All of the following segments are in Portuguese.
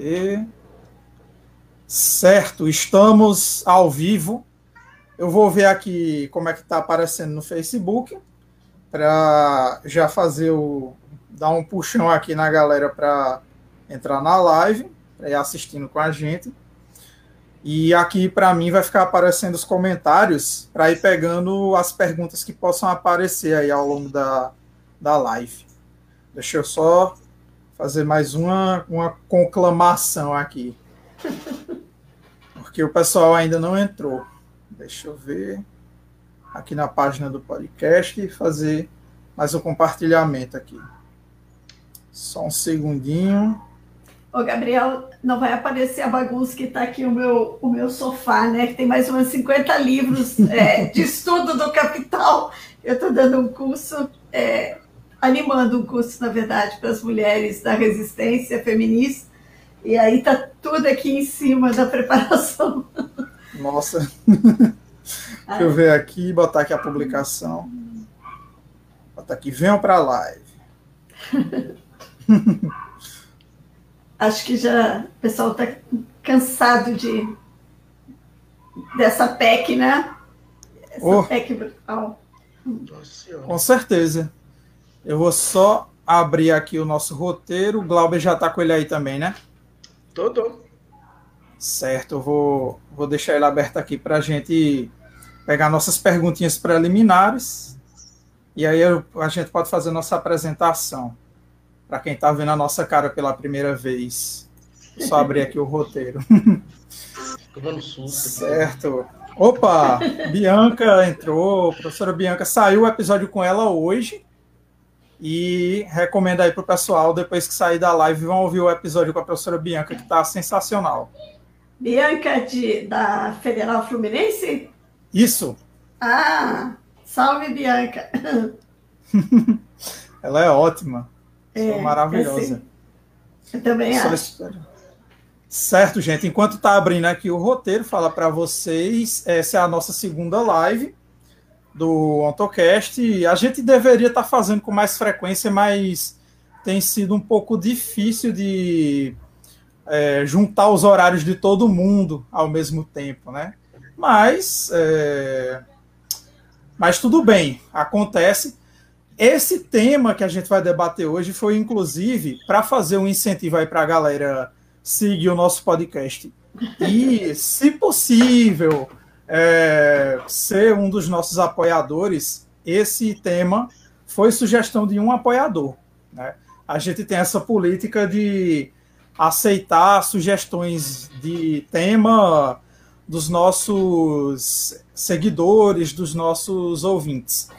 E... Certo, estamos ao vivo. Eu vou ver aqui como é que está aparecendo no Facebook para já fazer o dar um puxão aqui na galera para entrar na live, para ir assistindo com a gente. E aqui para mim vai ficar aparecendo os comentários para ir pegando as perguntas que possam aparecer aí ao longo da, da live. Deixa eu só fazer mais uma, uma conclamação aqui. Porque o pessoal ainda não entrou. Deixa eu ver aqui na página do podcast e fazer mais um compartilhamento aqui. Só um segundinho. Ô, Gabriel, não vai aparecer a bagunça que está aqui o meu, o meu sofá, né? Que tem mais umas 50 livros é, de estudo do Capital. Eu estou dando um curso, é, animando um curso, na verdade, para as mulheres da resistência feminista. E aí está tudo aqui em cima da preparação. Nossa. Deixa eu ver aqui, botar aqui a publicação. Botar aqui, venham para a live. acho que já o pessoal está cansado de dessa PEC, né? Essa oh. PEC brutal. Com certeza. Eu vou só abrir aqui o nosso roteiro. O Glauber já está com ele aí também, né? Todo. Certo, eu vou, vou deixar ele aberto aqui para a gente pegar nossas perguntinhas preliminares. E aí eu, a gente pode fazer nossa apresentação para quem está vendo a nossa cara pela primeira vez. Vou só abrir aqui o roteiro. Tomando susto. Certo. Opa, Bianca entrou, professora Bianca saiu o episódio com ela hoje. E recomendo aí para o pessoal, depois que sair da live, vão ouvir o episódio com a professora Bianca, que está sensacional. Bianca de, da Federal Fluminense? Isso. Ah, salve Bianca. ela é ótima. É, maravilhosa. Assim, eu também acho. Certo, gente. Enquanto está abrindo aqui o roteiro, fala para vocês, essa é a nossa segunda live do AutoCast. A gente deveria estar tá fazendo com mais frequência, mas tem sido um pouco difícil de é, juntar os horários de todo mundo ao mesmo tempo, né? Mas, é, mas tudo bem, acontece. Esse tema que a gente vai debater hoje foi, inclusive, para fazer um incentivo aí para a galera seguir o nosso podcast. E, se possível, é, ser um dos nossos apoiadores, esse tema foi sugestão de um apoiador. Né? A gente tem essa política de aceitar sugestões de tema dos nossos seguidores, dos nossos ouvintes.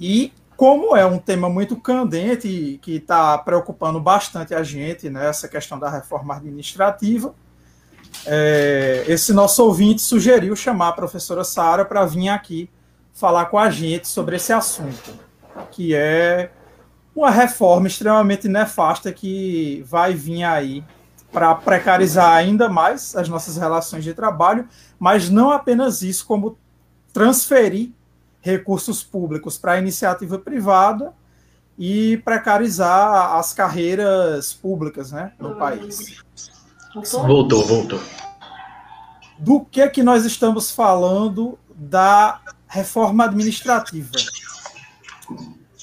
E como é um tema muito candente que está preocupando bastante a gente né, questão da reforma administrativa, é, esse nosso ouvinte sugeriu chamar a professora Sara para vir aqui falar com a gente sobre esse assunto, que é uma reforma extremamente nefasta que vai vir aí para precarizar ainda mais as nossas relações de trabalho, mas não apenas isso, como transferir recursos públicos para a iniciativa privada e precarizar as carreiras públicas né, no país. Voltou, voltou. Do que que nós estamos falando da reforma administrativa?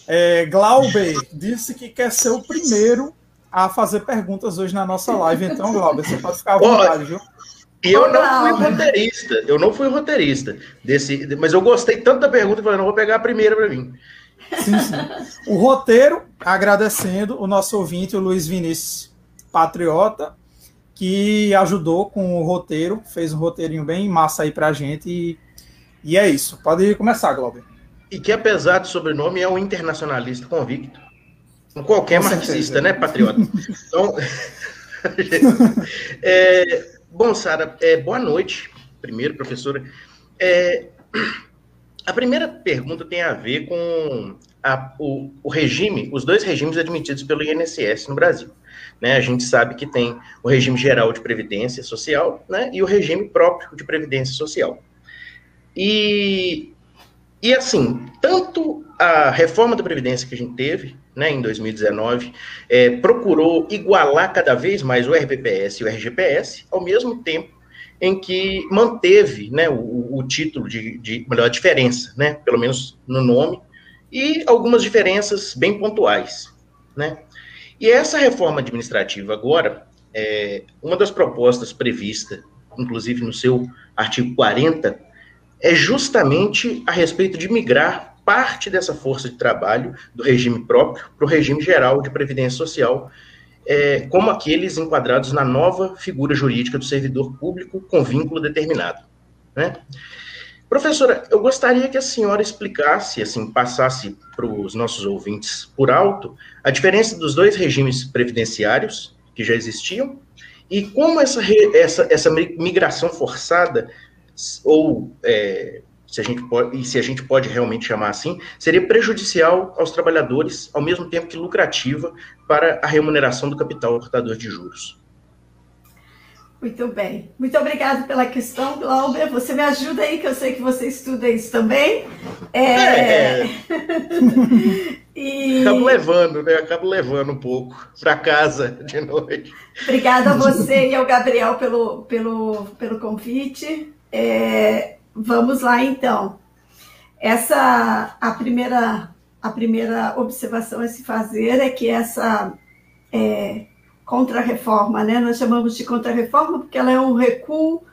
É, Glauber disse que quer ser o primeiro a fazer perguntas hoje na nossa live. Então, Glauber, você pode ficar à vontade, viu? E eu não fui roteirista, eu não fui roteirista desse, mas eu gostei tanto da pergunta que falei, não vou pegar a primeira para mim. Sim, sim. O roteiro, agradecendo o nosso ouvinte, o Luiz Vinícius Patriota, que ajudou com o roteiro, fez um roteirinho bem massa aí pra gente. E, e é isso. Pode começar, Glauber. E que, apesar do sobrenome, é um internacionalista convicto. Qualquer com marxista, certeza. né, patriota? Então, é, Bom, Sara, é, boa noite. Primeiro, professora. É, a primeira pergunta tem a ver com a, o, o, regime, os dois regimes admitidos pelo INSS no Brasil. Né? A gente sabe que tem o regime geral de previdência social né? e o regime próprio de previdência social. E e assim, tanto a reforma da Previdência que a gente teve, né, em 2019, é, procurou igualar cada vez mais o RPPS e o RGPS, ao mesmo tempo em que manteve né, o, o título de, de, melhor, a diferença, né, pelo menos no nome, e algumas diferenças bem pontuais. Né? E essa reforma administrativa agora, é, uma das propostas prevista, inclusive no seu artigo 40, é justamente a respeito de migrar parte dessa força de trabalho do regime próprio para o regime geral de previdência social, é, como aqueles enquadrados na nova figura jurídica do servidor público com vínculo determinado. Né? Professora, eu gostaria que a senhora explicasse, assim, passasse para os nossos ouvintes por alto, a diferença dos dois regimes previdenciários que já existiam e como essa, essa, essa migração forçada ou é, se a gente pode, e se a gente pode realmente chamar assim, seria prejudicial aos trabalhadores, ao mesmo tempo que lucrativa para a remuneração do capital portador de juros. Muito bem. Muito obrigado pela questão, Glauber. Você me ajuda aí, que eu sei que você estuda isso também. É... é... e... Acabo levando, né? Acabo levando um pouco para casa de noite. Obrigada a você e ao Gabriel pelo, pelo, pelo convite. É, vamos lá então. Essa a primeira a primeira observação a se fazer é que essa é, contra-reforma, né? Nós chamamos de contra-reforma porque ela é um recuo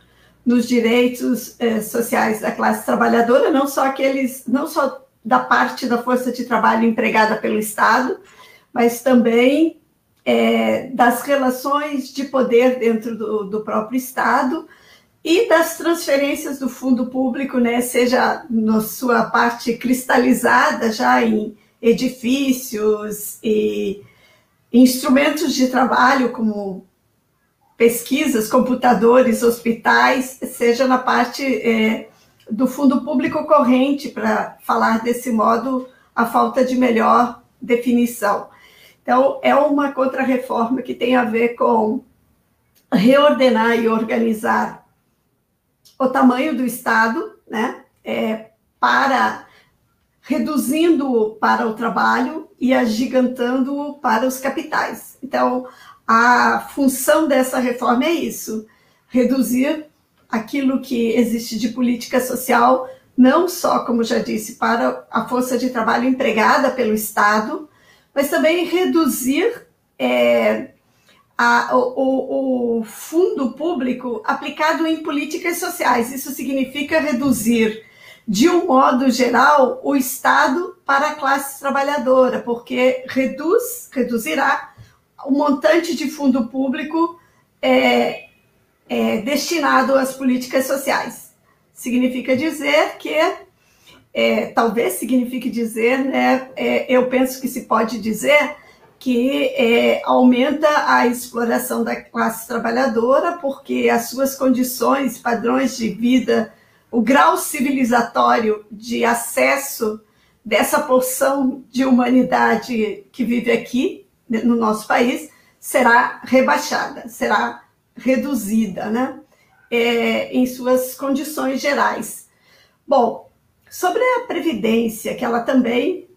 nos direitos é, sociais da classe trabalhadora, não só aqueles, não só da parte da força de trabalho empregada pelo Estado, mas também é, das relações de poder dentro do, do próprio Estado, e das transferências do fundo público, né, seja na sua parte cristalizada já em edifícios e instrumentos de trabalho como pesquisas, computadores, hospitais, seja na parte é, do fundo público corrente, para falar desse modo a falta de melhor definição. Então, é uma contrarreforma que tem a ver com reordenar e organizar o tamanho do Estado, né, é, para reduzindo para o trabalho e agigantando para os capitais. Então, a função dessa reforma é isso: reduzir aquilo que existe de política social, não só, como já disse, para a força de trabalho empregada pelo Estado, mas também reduzir é, a, o, o, fundo público aplicado em políticas sociais. Isso significa reduzir, de um modo geral, o Estado para a classe trabalhadora, porque reduz, reduzirá o montante de fundo público é, é, destinado às políticas sociais. Significa dizer que é, talvez signifique dizer, né, é, eu penso que se pode dizer que é, aumenta a exploração da classe trabalhadora, porque as suas condições, padrões de vida, o grau civilizatório de acesso dessa porção de humanidade que vive aqui né, no nosso país será rebaixada, será reduzida, né? É, em suas condições gerais. Bom, sobre a previdência, que ela também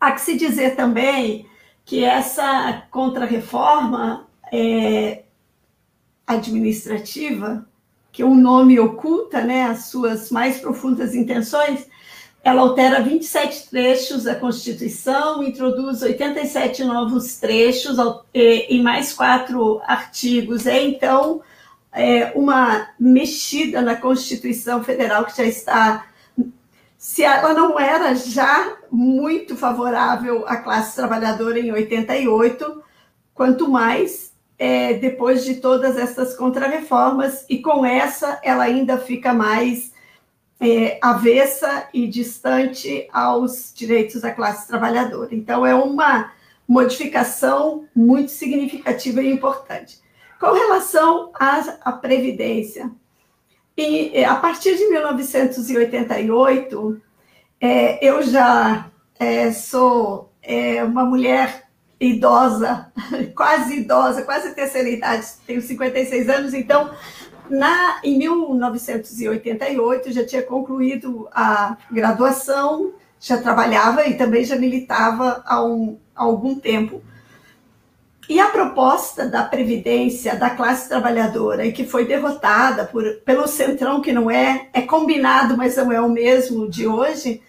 há que se dizer também que essa contrarreforma é, administrativa, que o nome oculta né, as suas mais profundas intenções, ela altera 27 trechos da Constituição, introduz 87 novos trechos e mais quatro artigos. É, então, é uma mexida na Constituição Federal que já está se ela não era já muito favorável à classe trabalhadora em 88, quanto mais é, depois de todas essas contrarreformas, e com essa ela ainda fica mais é, avessa e distante aos direitos da classe trabalhadora. Então, é uma modificação muito significativa e importante. Com relação à, à Previdência, e é, a partir de 1988, é, eu já é, sou é, uma mulher idosa, quase idosa, quase terceira idade, tenho 56 anos, então na, em 1988, já tinha concluído a graduação, já trabalhava e também já militava há, um, há algum tempo. E a proposta da Previdência da classe trabalhadora, e que foi derrotada por, pelo Centrão, que não é, é combinado, mas não é o mesmo de hoje,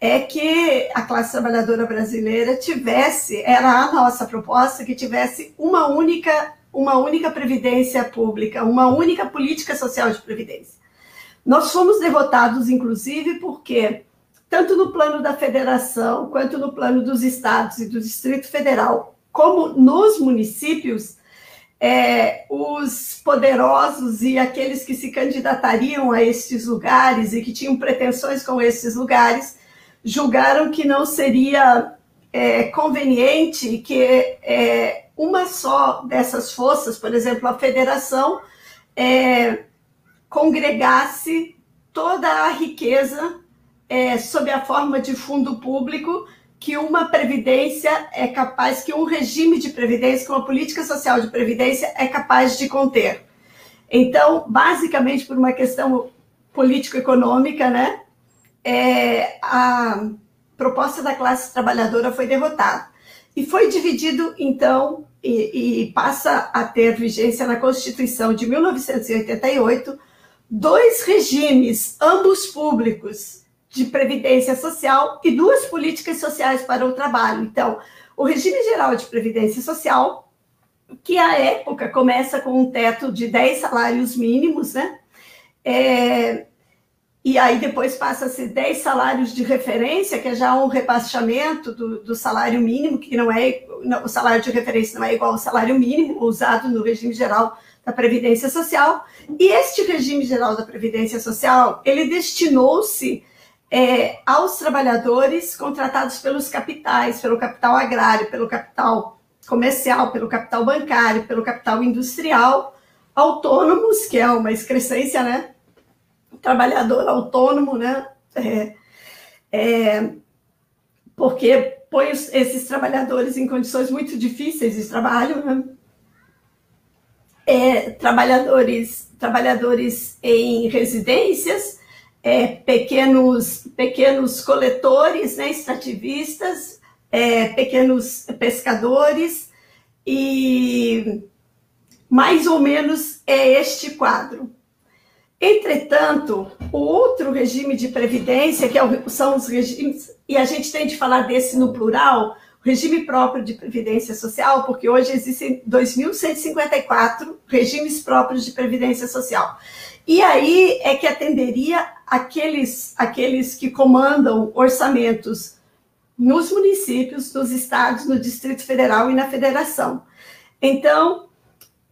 é que a classe trabalhadora brasileira tivesse, era a nossa proposta, que tivesse uma única, uma única previdência pública, uma única política social de previdência. Nós fomos derrotados, inclusive, porque tanto no plano da federação, quanto no plano dos estados e do Distrito Federal, como nos municípios, é, os poderosos e aqueles que se candidatariam a estes lugares e que tinham pretensões com esses lugares julgaram que não seria é, conveniente que é, uma só dessas forças, por exemplo, a federação, é, congregasse toda a riqueza é, sob a forma de fundo público que uma previdência é capaz, que um regime de previdência, que uma política social de previdência é capaz de conter. Então, basicamente por uma questão político-econômica, né, é, a proposta da classe trabalhadora foi derrotada. E foi dividido, então, e, e passa a ter vigência na Constituição de 1988, dois regimes, ambos públicos, de previdência social e duas políticas sociais para o trabalho. Então, o regime geral de previdência social, que à época começa com um teto de 10 salários mínimos, né? É, e aí depois passa a ser 10 salários de referência, que é já um rebaixamento do, do salário mínimo, que não é não, o salário de referência não é igual ao salário mínimo usado no regime geral da Previdência Social. E este regime geral da Previdência Social, ele destinou-se é, aos trabalhadores contratados pelos capitais, pelo capital agrário, pelo capital comercial, pelo capital bancário, pelo capital industrial, autônomos, que é uma excrescência, né? Trabalhador autônomo, né? É, é, porque põe esses trabalhadores em condições muito difíceis de trabalho, né? É, trabalhadores, trabalhadores em residências, é, pequenos, pequenos coletores, né, extrativistas, é, pequenos pescadores, e mais ou menos é este quadro. Entretanto, o outro regime de previdência, que é são os regimes, e a gente tem de falar desse no plural, regime próprio de previdência social, porque hoje existem 2.154 regimes próprios de previdência social. E aí é que atenderia aqueles, aqueles que comandam orçamentos nos municípios, nos estados, no Distrito Federal e na Federação. Então,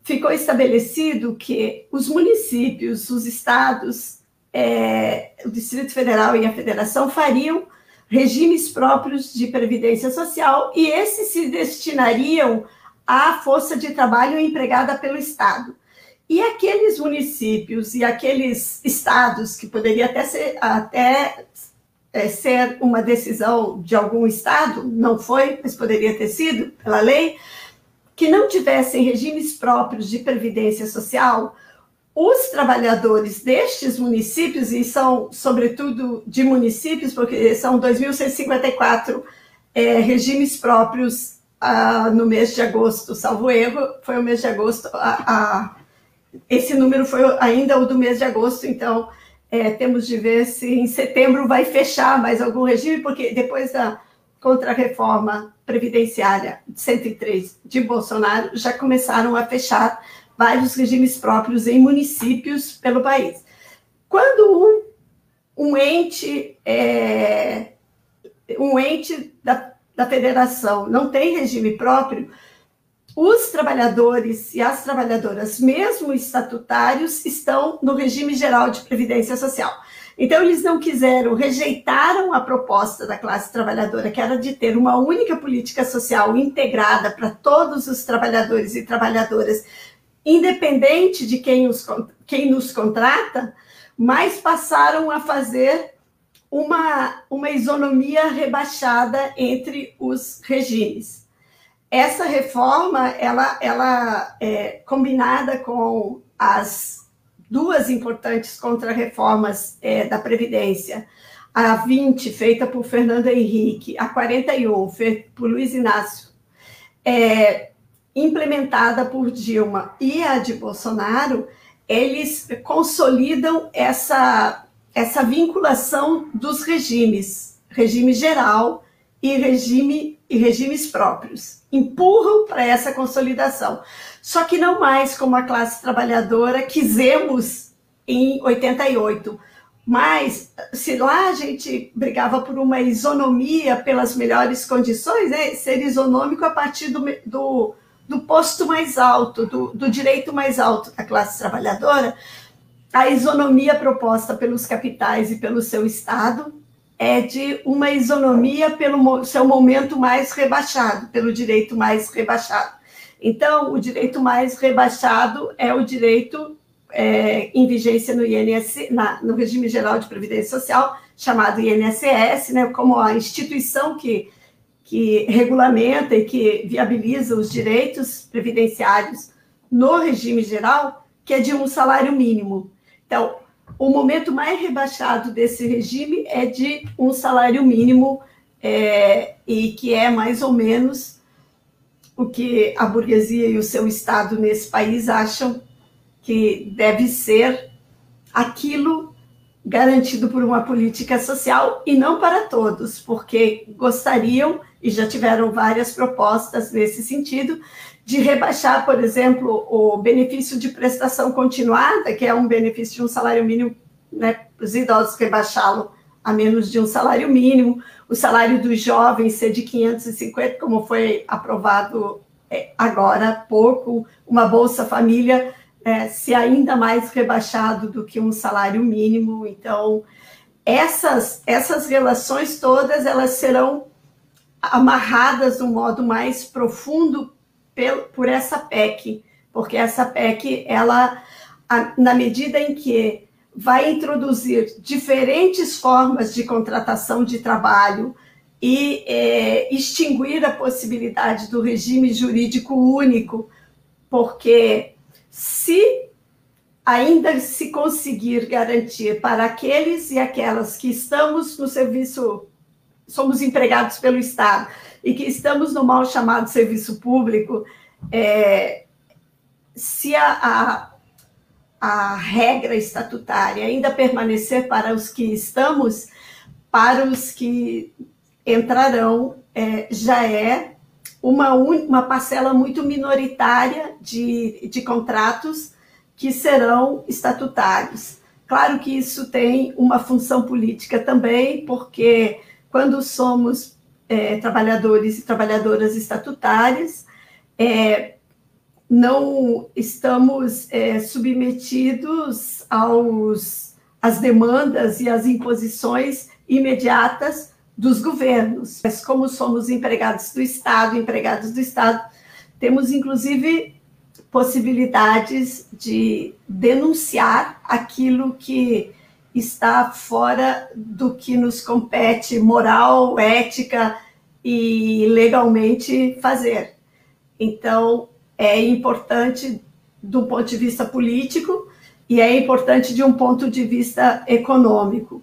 ficou estabelecido que os municípios, os estados, é, o Distrito Federal e a Federação fariam regimes próprios de previdência social e esses se destinariam à força de trabalho empregada pelo Estado. E aqueles municípios e aqueles estados que poderia até ser, até é, ser uma decisão de algum estado, não foi, mas poderia ter sido pela lei, que não tivessem regimes próprios de previdência social, os trabalhadores destes municípios, e são sobretudo de municípios, porque são 2.154 é, regimes próprios ah, no mês de agosto, salvo erro, foi o mês de agosto, esse número foi ainda o do mês de agosto, então é, temos de ver se em setembro vai fechar mais algum regime, porque depois da contra-reforma previdenciária 103 de Bolsonaro, já começaram a fechar vários regimes próprios em municípios pelo país. Quando um, um ente, é, um ente da, da federação não tem regime próprio, os trabalhadores e as trabalhadoras, mesmo estatutários, estão no regime geral de previdência social. Então, eles não quiseram, rejeitaram a proposta da classe trabalhadora, que era de ter uma única política social integrada para todos os trabalhadores e trabalhadoras, independente de quem, os, quem nos contrata, mas passaram a fazer uma, uma isonomia rebaixada entre os regimes. Essa reforma, ela, ela é combinada com as duas importantes contra-reformas é, da Previdência, a 20, feita por Fernando Henrique, a 41, feita por Luiz Inácio, é, implementada por Dilma e a de Bolsonaro, eles consolidam essa, essa vinculação dos regimes, regime geral e regime e regimes próprios. Empurram para essa consolidação. Só que não mais como a classe trabalhadora quisemos em 88. Mas se lá a gente brigava por uma isonomia pelas melhores condições, né, ser isonômico a partir do, do, do posto mais alto, do, do direito mais alto da classe trabalhadora, a isonomia proposta pelos capitais e pelo seu Estado é de uma isonomia pelo seu momento mais rebaixado, pelo direito mais rebaixado. Então, o direito mais rebaixado é o direito é, em vigência no INSS, na, no regime geral de previdência social, chamado INSS, né, como a instituição que, que regulamenta e que viabiliza os direitos previdenciários no regime geral, que é de um salário mínimo. Então, o momento mais rebaixado desse regime é de um salário mínimo é, e que é mais ou menos o que a burguesia e o seu Estado nesse país acham que deve ser aquilo garantido por uma política social e não para todos, porque gostariam e já tiveram várias propostas nesse sentido de rebaixar, por exemplo, o benefício de prestação continuada, que é um benefício de um salário mínimo, né, os idosos rebaixá-lo a menos de um salário mínimo, o salário dos jovens ser de 550, como foi aprovado é, agora há pouco, uma Bolsa Família é, se ainda mais rebaixado do que um salário mínimo. Então, essas, essas relações todas, elas serão amarradas de um modo mais profundo por essa PEC, porque essa PEC, ela, na medida em que vai introduzir diferentes formas de contratação de trabalho e é, extinguir a possibilidade do regime jurídico único, porque se ainda se conseguir garantir para aqueles e aquelas que estamos no serviço, somos empregados pelo Estado, e que estamos no mal chamado serviço público, é, se a, a, a regra estatutária ainda permanecer para os que estamos, para os que entrarão, é, já é uma, uma parcela muito minoritária de, de contratos que serão estatutários. Claro que isso tem uma função política também, porque quando somos é, trabalhadores e trabalhadoras estatutárias, é, não estamos é, submetidos aos, às demandas e às imposições imediatas dos governos. Mas como somos empregados do Estado, empregados do Estado, temos inclusive possibilidades de denunciar aquilo que está fora do que nos compete moral, ética e legalmente fazer. Então, é importante do ponto de vista político e é importante de um ponto de vista econômico.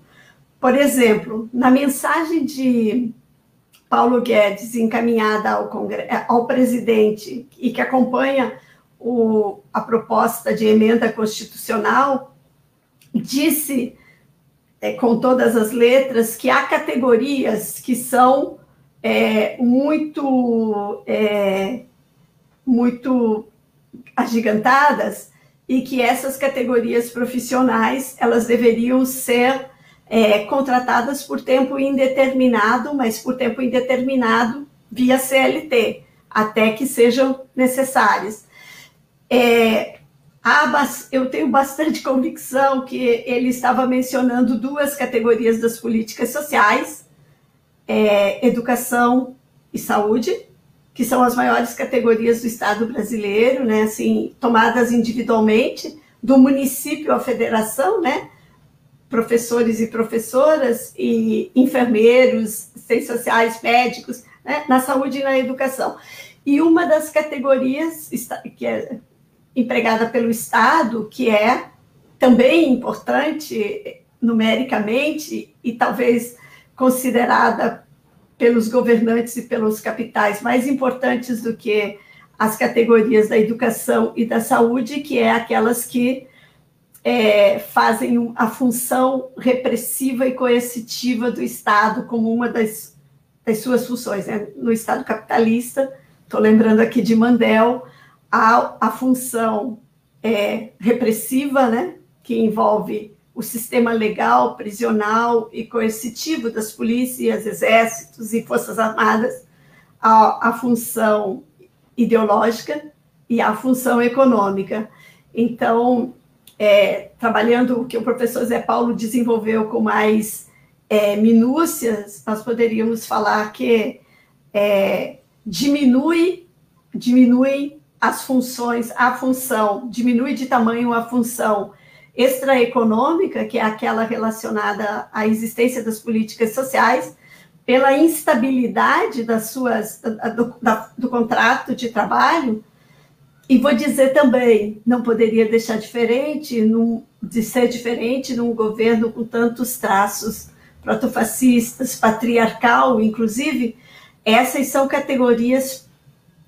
Por exemplo, na mensagem de Paulo Guedes encaminhada ao, ao presidente e que acompanha o, a proposta de emenda constitucional, disse é, com todas as letras, que há categorias que são é, muito, é, muito agigantadas e que essas categorias profissionais elas deveriam ser é, contratadas por tempo indeterminado, mas por tempo indeterminado via CLT, até que sejam necessárias. É, eu tenho bastante convicção que ele estava mencionando duas categorias das políticas sociais, é, educação e saúde, que são as maiores categorias do Estado brasileiro, né, assim, tomadas individualmente, do município à federação, né, professores e professoras e enfermeiros, ciências sociais, médicos, né, na saúde e na educação. E uma das categorias que é empregada pelo Estado, que é também importante numericamente e talvez considerada pelos governantes e pelos capitais mais importantes do que as categorias da educação e da saúde, que é aquelas que é, fazem a função repressiva e coercitiva do Estado como uma das, das suas funções. Né? No Estado capitalista, estou lembrando aqui de Mandel, a, a função é, repressiva, né? que envolve o sistema legal, prisional e coercitivo das polícias, exércitos e forças armadas, a, a função ideológica e a função econômica. Então, é, trabalhando o que o professor Zé Paulo desenvolveu com mais é, minúcias, nós poderíamos falar que é, diminui, diminui as funções, a função, diminui de tamanho a função extraeconômica, que é aquela relacionada à existência das políticas sociais, pela instabilidade das suas, do, da, do contrato de trabalho, e vou dizer também, não poderia deixar diferente, num, de ser diferente num governo com tantos traços protofascistas, patriarcal, inclusive, essas são categorias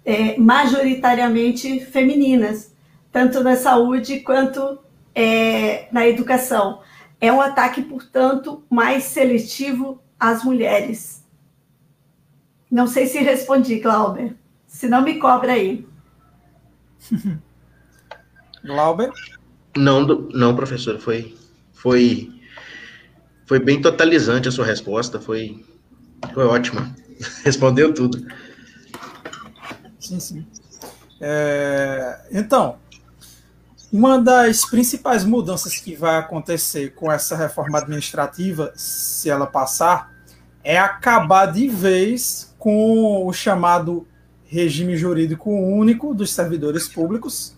é, majoritariamente femininas, tanto na saúde quanto é, na educação. É um ataque, portanto, mais seletivo às mulheres. Não sei se respondi, Glauber. Se não, me cobra aí. Glauber? Não, não, professor. Foi, foi, foi bem totalizante a sua resposta. Foi, foi ótima. Respondeu tudo. Sim, sim. É, então, uma das principais mudanças que vai acontecer com essa reforma administrativa, se ela passar, é acabar de vez com o chamado regime jurídico único dos servidores públicos,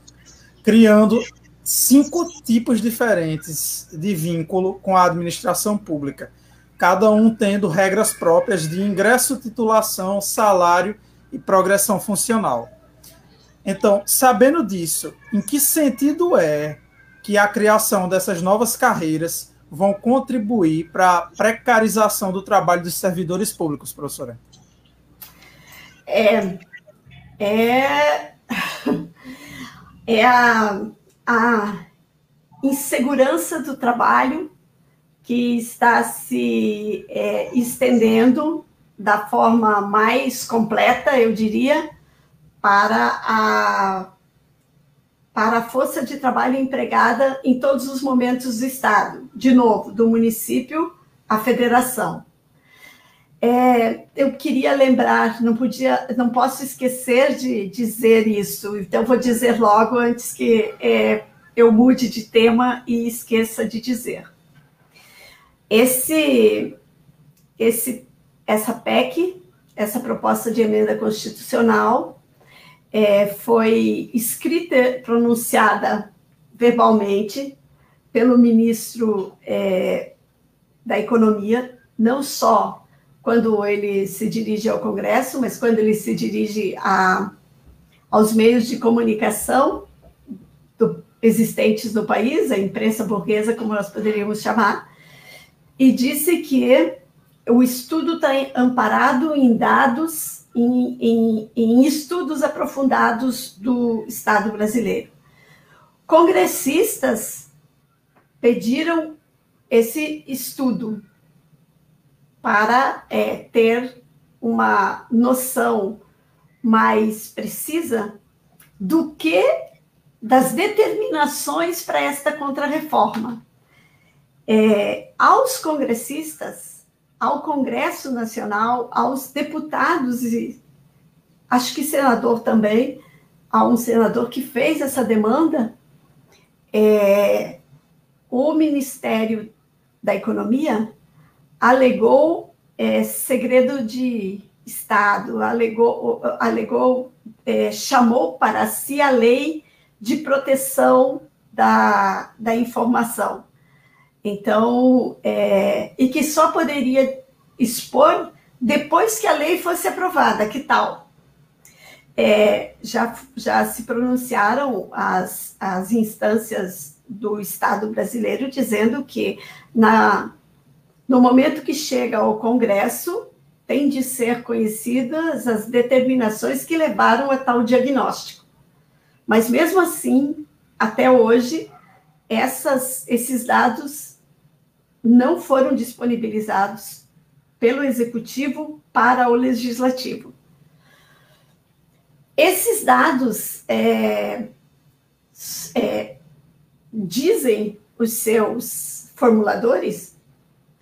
criando cinco tipos diferentes de vínculo com a administração pública, cada um tendo regras próprias de ingresso, titulação, salário e progressão funcional. Então, sabendo disso, em que sentido é que a criação dessas novas carreiras vão contribuir para a precarização do trabalho dos servidores públicos, professora? É, é, é a, a insegurança do trabalho que está se é, estendendo da forma mais completa, eu diria, para a, para a força de trabalho empregada em todos os momentos do Estado, de novo, do município à federação. É, eu queria lembrar, não podia, não posso esquecer de dizer isso, então vou dizer logo antes que é, eu mude de tema e esqueça de dizer. Esse, esse, essa PEC, essa proposta de emenda constitucional, é, foi escrita, pronunciada verbalmente pelo ministro é, da Economia, não só quando ele se dirige ao Congresso, mas quando ele se dirige a, aos meios de comunicação do, existentes no país, a imprensa burguesa, como nós poderíamos chamar, e disse que o estudo está amparado em dados em, em, em estudos aprofundados do Estado brasileiro. Congressistas pediram esse estudo para é, ter uma noção mais precisa do que das determinações para esta contrarreforma. É, aos congressistas, ao Congresso Nacional, aos deputados e acho que senador também, a um senador que fez essa demanda, é, o Ministério da Economia alegou é, segredo de Estado, alegou, alegou é, chamou para si a lei de proteção da, da informação. Então, é, e que só poderia expor depois que a lei fosse aprovada, que tal? É, já, já se pronunciaram as, as instâncias do Estado brasileiro, dizendo que na, no momento que chega ao Congresso, tem de ser conhecidas as determinações que levaram a tal diagnóstico. Mas mesmo assim, até hoje, essas, esses dados não foram disponibilizados pelo executivo para o legislativo. Esses dados é, é, dizem os seus formuladores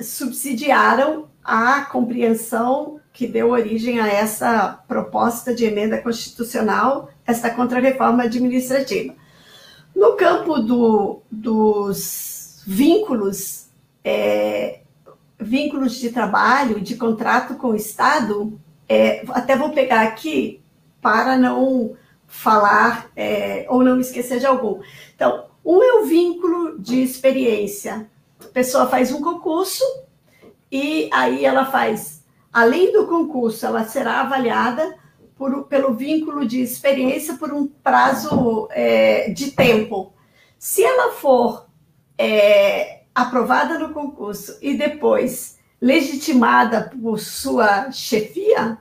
subsidiaram a compreensão que deu origem a essa proposta de emenda constitucional, essa contrarreforma administrativa. No campo do, dos vínculos, é, vínculos de trabalho, de contrato com o Estado, é, até vou pegar aqui para não falar é, ou não esquecer de algum. Então, um é o vínculo de experiência. A pessoa faz um concurso e aí ela faz, além do concurso, ela será avaliada por, pelo vínculo de experiência por um prazo é, de tempo. Se ela for é, aprovada no concurso e depois legitimada por sua chefia,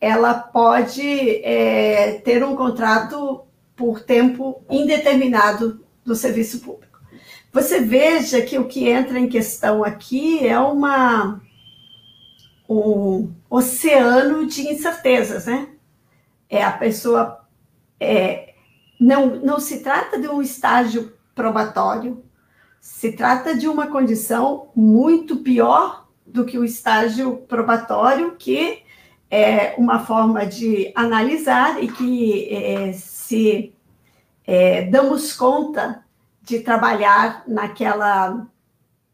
ela pode é, ter um contrato por tempo indeterminado do serviço público. Você veja que o que entra em questão aqui é uma um oceano de incertezas, né? É a pessoa é, não não se trata de um estágio probatório, se trata de uma condição muito pior do que o estágio probatório que é uma forma de analisar e que é, se é, damos conta de trabalhar naquela,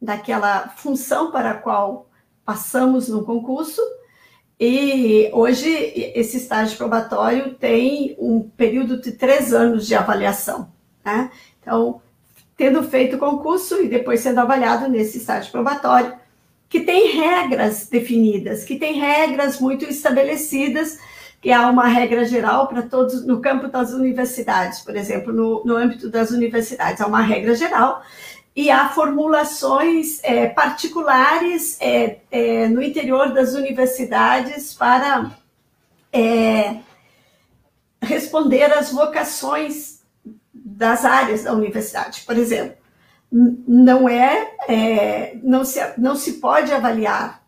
naquela função para a qual passamos no concurso. E hoje esse estágio probatório tem um período de três anos de avaliação. Né? Então, tendo feito o concurso e depois sendo avaliado nesse estágio probatório, que tem regras definidas, que tem regras muito estabelecidas, que há uma regra geral para todos, no campo das universidades, por exemplo, no, no âmbito das universidades, há uma regra geral, e há formulações é, particulares é, é, no interior das universidades para é, responder às vocações das áreas da universidade. Por exemplo, não é, é, não, se, não se pode avaliar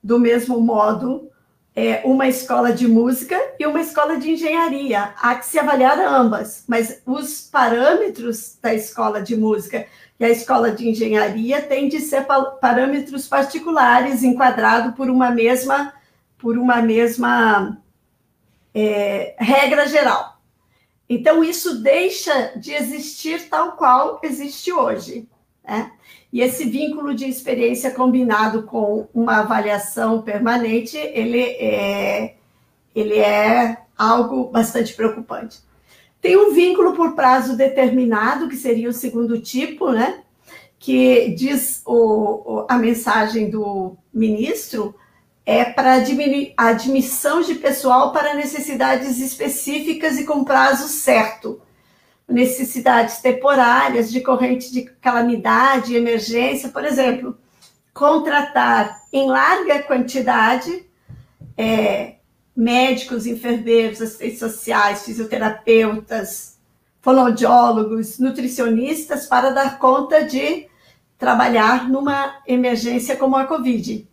do mesmo modo é, uma escola de música e uma escola de engenharia. Há que se avaliar ambas, mas os parâmetros da escola de música e a escola de engenharia têm de ser parâmetros particulares, enquadrados por uma mesma, por uma mesma é, regra geral. Então, isso deixa de existir tal qual existe hoje. Né? E esse vínculo de experiência combinado com uma avaliação permanente, ele é, ele é algo bastante preocupante. Tem um vínculo por prazo determinado, que seria o segundo tipo, né? que diz o, a mensagem do ministro, é para a admissão de pessoal para necessidades específicas e com prazo certo. Necessidades temporárias, de corrente de calamidade, emergência, por exemplo, contratar em larga quantidade é, médicos, enfermeiros, assistentes sociais, fisioterapeutas, fonoaudiólogos, nutricionistas para dar conta de trabalhar numa emergência como a Covid.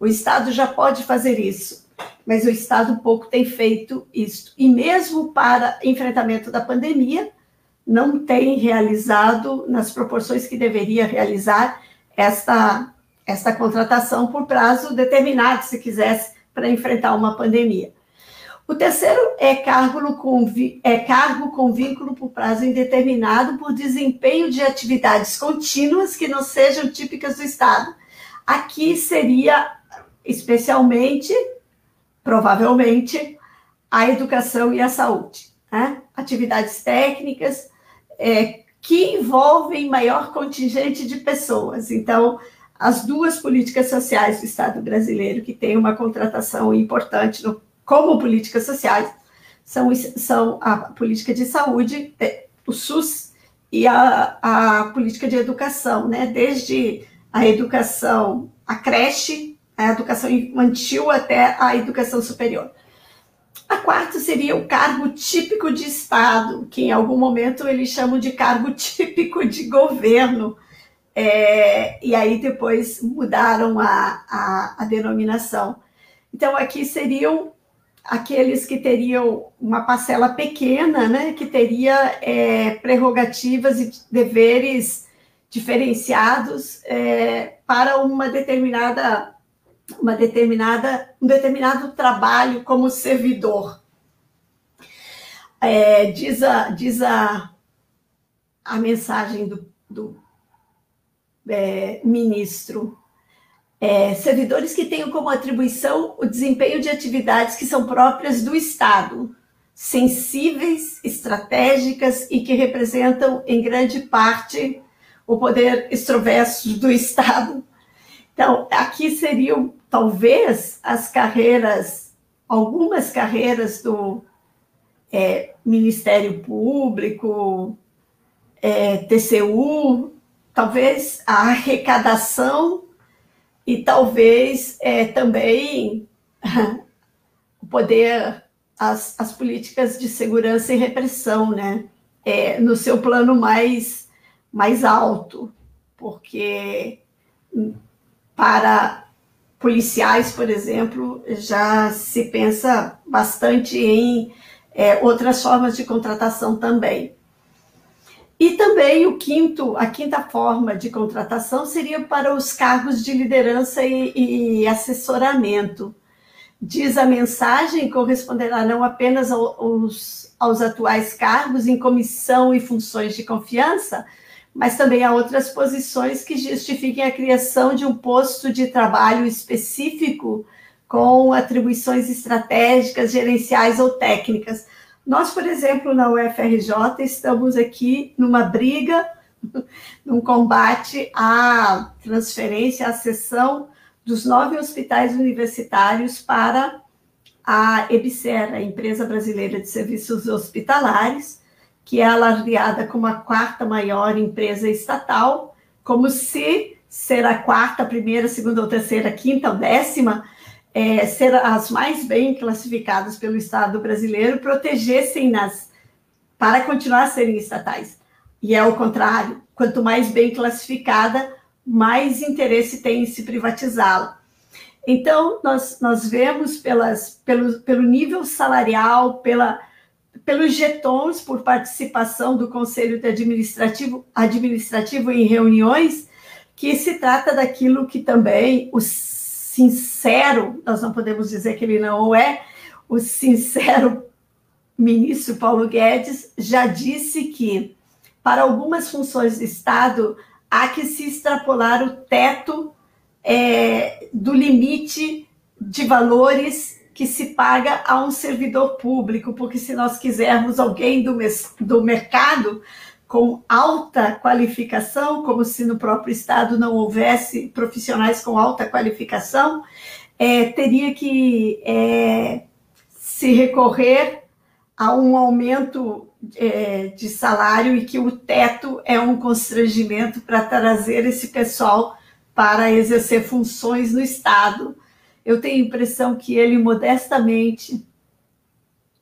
O Estado já pode fazer isso, mas o Estado pouco tem feito isso. E mesmo para enfrentamento da pandemia, não tem realizado nas proporções que deveria realizar esta, esta contratação por prazo determinado, se quisesse, para enfrentar uma pandemia. O terceiro é cargo, com, é cargo com vínculo por prazo indeterminado por desempenho de atividades contínuas que não sejam típicas do Estado. Aqui seria especialmente, provavelmente, a educação e a saúde. Né? Atividades técnicas é, que envolvem maior contingente de pessoas. Então, as duas políticas sociais do Estado brasileiro, que têm uma contratação importante no, como políticas sociais, são, são a política de saúde, é, o SUS e a, a política de educação, né? Desde a educação, a creche, a educação infantil até a educação superior. A quarta seria o cargo típico de Estado, que em algum momento eles chamam de cargo típico de governo. É, e aí depois mudaram a, a, a denominação. Então, aqui seriam aqueles que teriam uma parcela pequena, né, que teria é, prerrogativas e deveres diferenciados é, para uma determinada, uma determinada, um determinado trabalho como servidor. É, diz a, diz a, a mensagem do, do é, ministro é, servidores que tenham como atribuição o desempenho de atividades que são próprias do Estado, sensíveis, estratégicas e que representam, em grande parte, o poder extroverso do Estado. Então, aqui seriam, talvez, as carreiras, algumas carreiras do é, Ministério Público, é, TCU, talvez a arrecadação e talvez é, também o poder, as, as políticas de segurança e repressão, né? É, no seu plano mais, mais alto, porque para policiais, por exemplo, já se pensa bastante em é, outras formas de contratação também. E também o quinto, a quinta forma de contratação seria para os cargos de liderança e, e assessoramento. Diz a mensagem, corresponderá não apenas aos, aos atuais cargos em comissão e funções de confiança, mas também a outras posições que justifiquem a criação de um posto de trabalho específico com atribuições estratégicas, gerenciais ou técnicas. Nós, por exemplo, na UFRJ, estamos aqui numa briga, num combate à transferência, à cessão dos nove hospitais universitários para a EBSER, a Empresa Brasileira de Serviços Hospitalares, que é alardeada como a quarta maior empresa estatal, como se ser a quarta, primeira, segunda ou terceira, quinta ou décima é, ser as mais bem classificadas pelo Estado brasileiro protegessem nas para continuar a serem estatais. E é o contrário, quanto mais bem classificada, mais interesse tem em se privatizá-la. Então, nós, nós vemos pelas, pelo, pelo nível salarial, pela, pelos jetons por participação do Conselho Administrativo, Administrativo em reuniões, que se trata daquilo que também os sincero, nós não podemos dizer que ele não é, o sincero ministro Paulo Guedes já disse que para algumas funções do Estado há que se extrapolar o teto é, do limite de valores que se paga a um servidor público, porque se nós quisermos alguém do, do mercado, com alta qualificação, como se no próprio Estado não houvesse profissionais com alta qualificação, é, teria que é, se recorrer a um aumento é, de salário e que o teto é um constrangimento para trazer esse pessoal para exercer funções no Estado. Eu tenho a impressão que ele modestamente,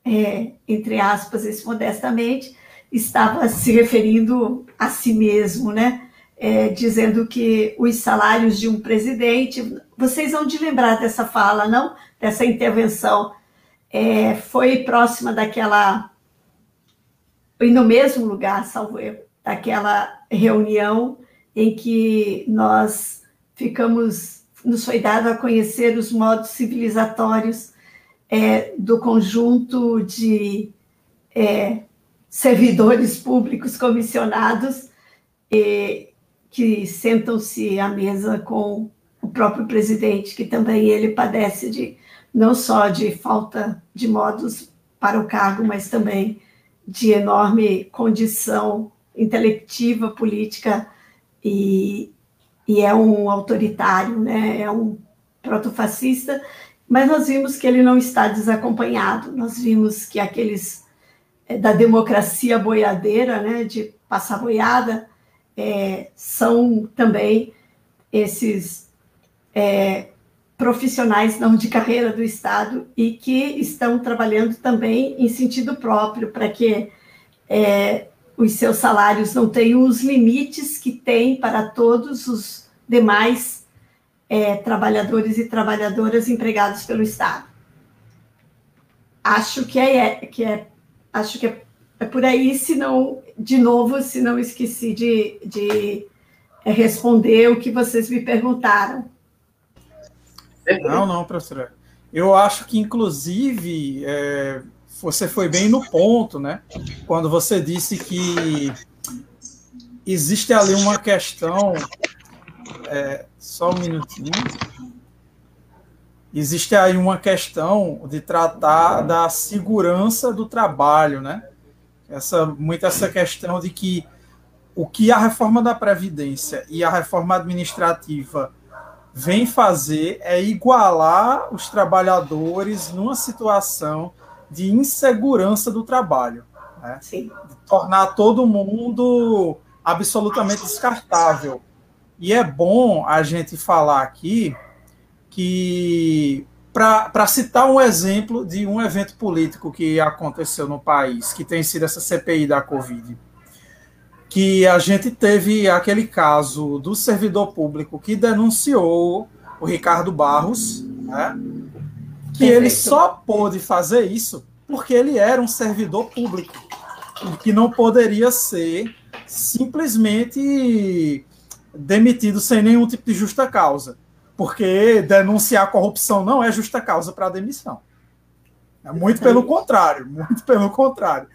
é, entre aspas, esse modestamente, estava se referindo a si mesmo, né? É, dizendo que os salários de um presidente, vocês vão de lembrar dessa fala, não? Dessa intervenção. É, foi próxima daquela. E no mesmo lugar, salvo eu, daquela reunião em que nós ficamos, nos foi dado a conhecer os modos civilizatórios é, do conjunto de é, servidores públicos comissionados que sentam-se à mesa com o próprio presidente, que também ele padece de não só de falta de modos para o cargo, mas também de enorme condição intelectiva, política e, e é um autoritário, né? É um protofascista, mas nós vimos que ele não está desacompanhado. Nós vimos que aqueles é, da democracia boiadeira, né, de passar boiada, é, são também esses é, profissionais não de carreira do Estado e que estão trabalhando também em sentido próprio para que é, os seus salários não tenham os limites que tem para todos os demais é, trabalhadores e trabalhadoras empregados pelo Estado. Acho que é, que é acho que é, é por aí, se não, de novo, se não esqueci de, de é, responder o que vocês me perguntaram. Não, não, professora. Eu acho que, inclusive, é, você foi bem no ponto, né? Quando você disse que existe ali uma questão. É, só um minutinho. Existe aí uma questão de tratar da segurança do trabalho, né? Essa, muito essa questão de que o que a reforma da Previdência e a reforma administrativa vem fazer é igualar os trabalhadores numa situação de insegurança do trabalho. Né? Sim. De tornar todo mundo absolutamente descartável. E é bom a gente falar aqui que, para citar um exemplo de um evento político que aconteceu no país, que tem sido essa CPI da Covid, que a gente teve aquele caso do servidor público que denunciou o Ricardo Barros, né? Que Perfeito. ele só pôde fazer isso porque ele era um servidor público, que não poderia ser simplesmente demitido sem nenhum tipo de justa causa, porque denunciar corrupção não é justa causa para demissão. É muito pelo contrário, muito pelo contrário.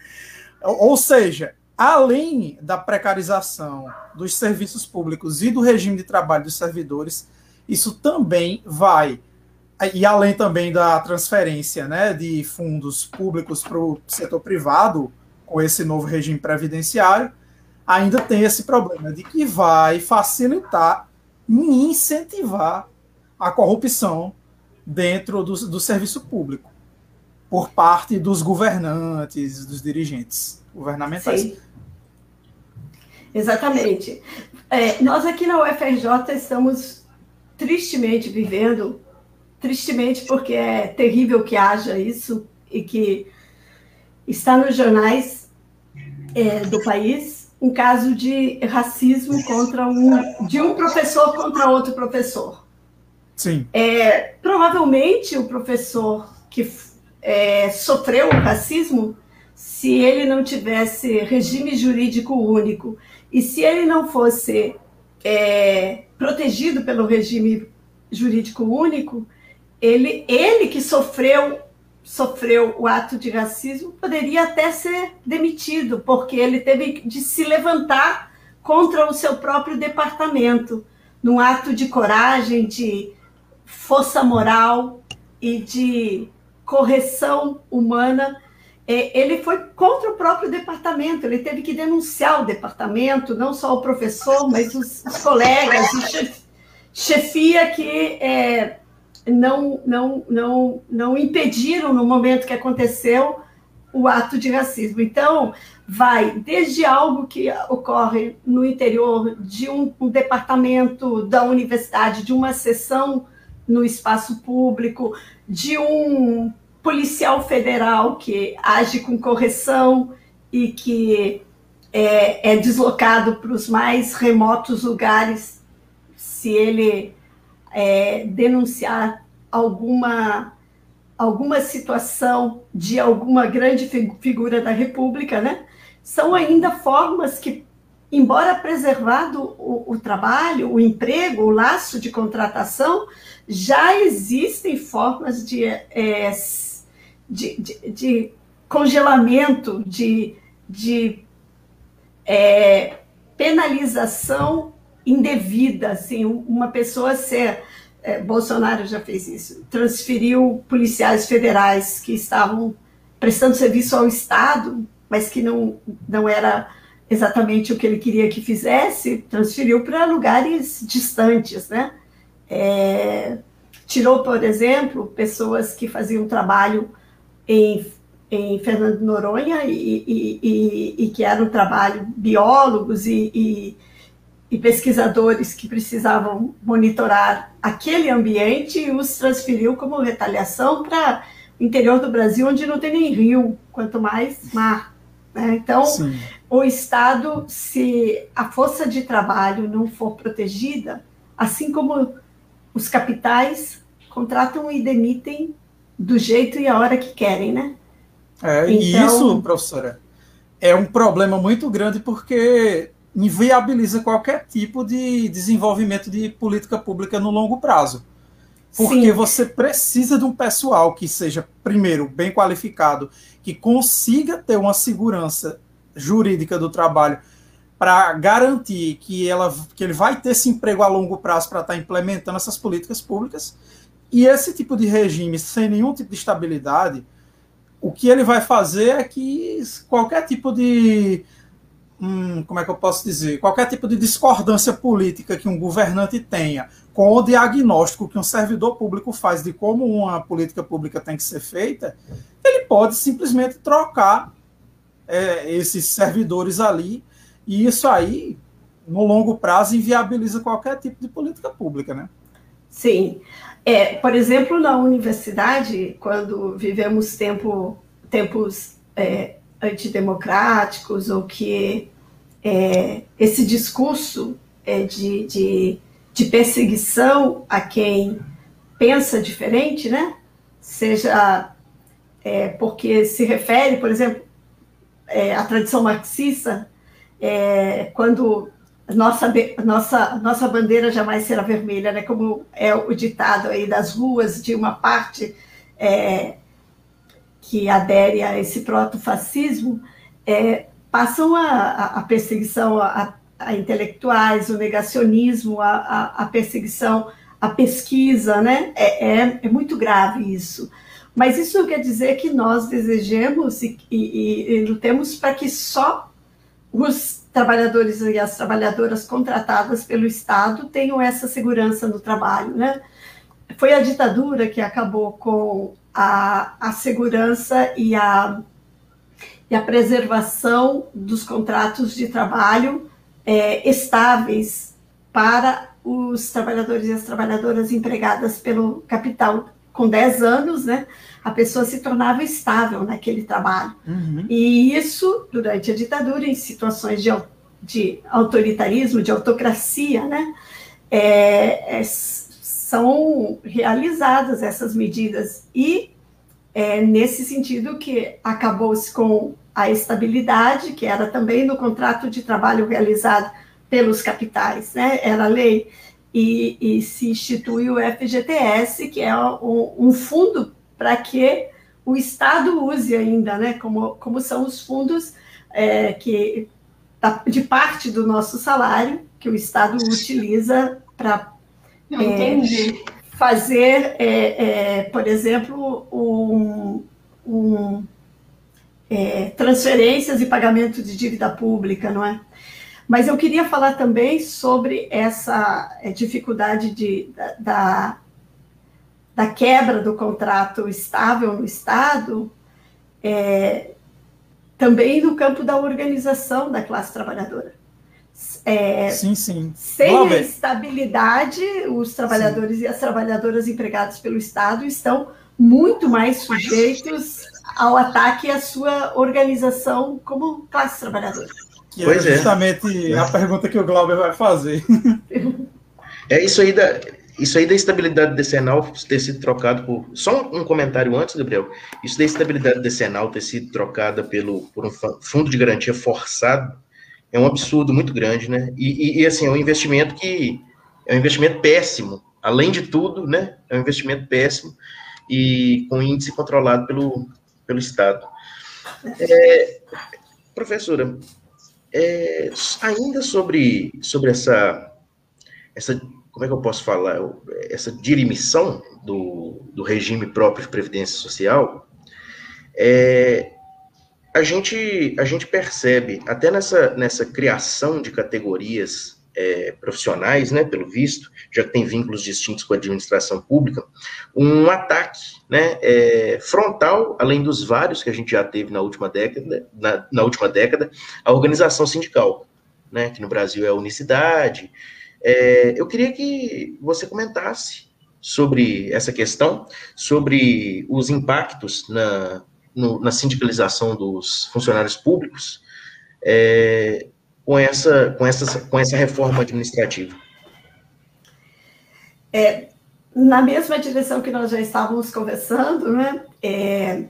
Ou seja, além da precarização dos serviços públicos e do regime de trabalho dos servidores, isso também vai e além também da transferência né, de fundos públicos para o setor privado, com esse novo regime previdenciário, ainda tem esse problema de que vai facilitar e incentivar a corrupção dentro do, do serviço público, por parte dos governantes, dos dirigentes governamentais. Sim. Exatamente. É, nós aqui na UFRJ estamos tristemente vivendo tristemente, porque é terrível que haja isso e que está nos jornais é, do país um caso de racismo contra um de um professor contra outro professor. Sim. É, provavelmente o professor que é, sofreu o racismo, se ele não tivesse regime jurídico único e se ele não fosse é, protegido pelo regime jurídico único, ele, ele que sofreu sofreu o ato de racismo poderia até ser demitido, porque ele teve de se levantar contra o seu próprio departamento, num ato de coragem, de força moral e de correção humana. É, ele foi contra o próprio departamento, ele teve que denunciar o departamento, não só o professor, mas os, os colegas, a chefia que é, não, não, não, não impediram no momento que aconteceu o ato de racismo. Então, vai desde algo que ocorre no interior de um, um departamento da universidade, de uma sessão no espaço público, de um policial federal que age com correção e que é, é deslocado para os mais remotos lugares se ele é, denunciar alguma alguma situação de alguma grande figura da República, né? São ainda formas que, embora preservado o, o trabalho, o emprego, o laço de contratação, já existem formas de, é, de, de, de, congelamento, de, de é, penalização indevida, assim, uma pessoa ser é, Bolsonaro já fez isso, transferiu policiais federais que estavam prestando serviço ao Estado, mas que não, não era exatamente o que ele queria que fizesse, transferiu para lugares distantes, né? É, tirou, por exemplo, pessoas que faziam trabalho em em Fernando Noronha e, e, e, e que era um trabalho biólogos e, e, pesquisadores que precisavam monitorar aquele ambiente e os transferiu como retaliação para o interior do Brasil, onde não tem nem rio, quanto mais mar. Né? Então, Sim. o Estado, se a força de trabalho não for protegida, assim como os capitais contratam e demitem do jeito e a hora que querem, né? É, então... E isso, professora, é um problema muito grande porque inviabiliza qualquer tipo de desenvolvimento de política pública no longo prazo. Porque Sim. você precisa de um pessoal que seja, primeiro, bem qualificado, que consiga ter uma segurança jurídica do trabalho para garantir que, ela, que ele vai ter esse emprego a longo prazo para estar tá implementando essas políticas públicas. E esse tipo de regime, sem nenhum tipo de estabilidade, o que ele vai fazer é que qualquer tipo de. Hum, como é que eu posso dizer? Qualquer tipo de discordância política que um governante tenha com o diagnóstico que um servidor público faz de como uma política pública tem que ser feita, ele pode simplesmente trocar é, esses servidores ali, e isso aí, no longo prazo, inviabiliza qualquer tipo de política pública, né? Sim. É, por exemplo, na universidade, quando vivemos tempo, tempos é, antidemocráticos, ou que é, esse discurso é, de, de, de, perseguição a quem pensa diferente, né? seja é, porque se refere, por exemplo, é, à tradição marxista, quando nossa, nossa, nossa bandeira jamais será vermelha, né? como é o ditado aí das ruas de uma parte é, que adere a esse protofascismo, é, passam a, a perseguição a, a, intelectuais, o negacionismo, a, perseguição à pesquisa, né? É, é, é, muito grave isso. Mas isso não quer dizer que nós desejemos e, e, e lutemos para que só os trabalhadores e as trabalhadoras contratadas pelo Estado tenham essa segurança no trabalho, né? Foi a ditadura que acabou com a, a segurança e a, e a preservação dos contratos de trabalho é, estáveis para os trabalhadores e as trabalhadoras empregadas pelo capital. Com 10 anos, né, a pessoa se tornava estável naquele trabalho. Uhum. E isso, durante a ditadura, em situações de, de autoritarismo, de autocracia, né, é, é, são realizadas essas medidas. E é nesse sentido que acabou-se com a estabilidade, que era também no contrato de trabalho realizado pelos capitais, né? Era lei. E, e se institui o FGTS, que é um, um fundo para que o Estado use ainda, né? Como, como são os fundos é, que de parte do nosso salário que o Estado utiliza para é, fazer, é, é, por exemplo, um, um é, transferências e pagamento de dívida pública, não é? Mas eu queria falar também sobre essa é, dificuldade de, da, da quebra do contrato estável no Estado, é, também no campo da organização da classe trabalhadora. É, sim, sim. Sem a estabilidade, os trabalhadores sim. e as trabalhadoras empregados pelo Estado estão muito mais sujeitos ao ataque à sua organização como classe trabalhadora. Que pois é justamente é. a pergunta que o Glauber vai fazer. É isso aí da, isso aí da estabilidade decenal ter sido trocado por. Só um comentário antes, Gabriel. Isso da estabilidade decenal ter sido trocada pelo, por um fundo de garantia forçado é um absurdo muito grande, né? E, e, e, assim, é um investimento que é um investimento péssimo. Além de tudo, né? É um investimento péssimo e com índice controlado pelo, pelo Estado. É, professora, é, ainda sobre, sobre essa, essa como é que eu posso falar, essa dirimição do, do regime próprio de previdência social, é, a, gente, a gente percebe, até nessa, nessa criação de categorias é, profissionais, né, pelo visto, já que tem vínculos distintos com a administração pública, um ataque né, é, frontal, além dos vários que a gente já teve na última década, na, na última década, a organização sindical, né, que no Brasil é a Unicidade. É, eu queria que você comentasse sobre essa questão, sobre os impactos na, no, na sindicalização dos funcionários públicos, é, com essa, com, essa, com essa reforma administrativa? É, na mesma direção que nós já estávamos conversando, né? É,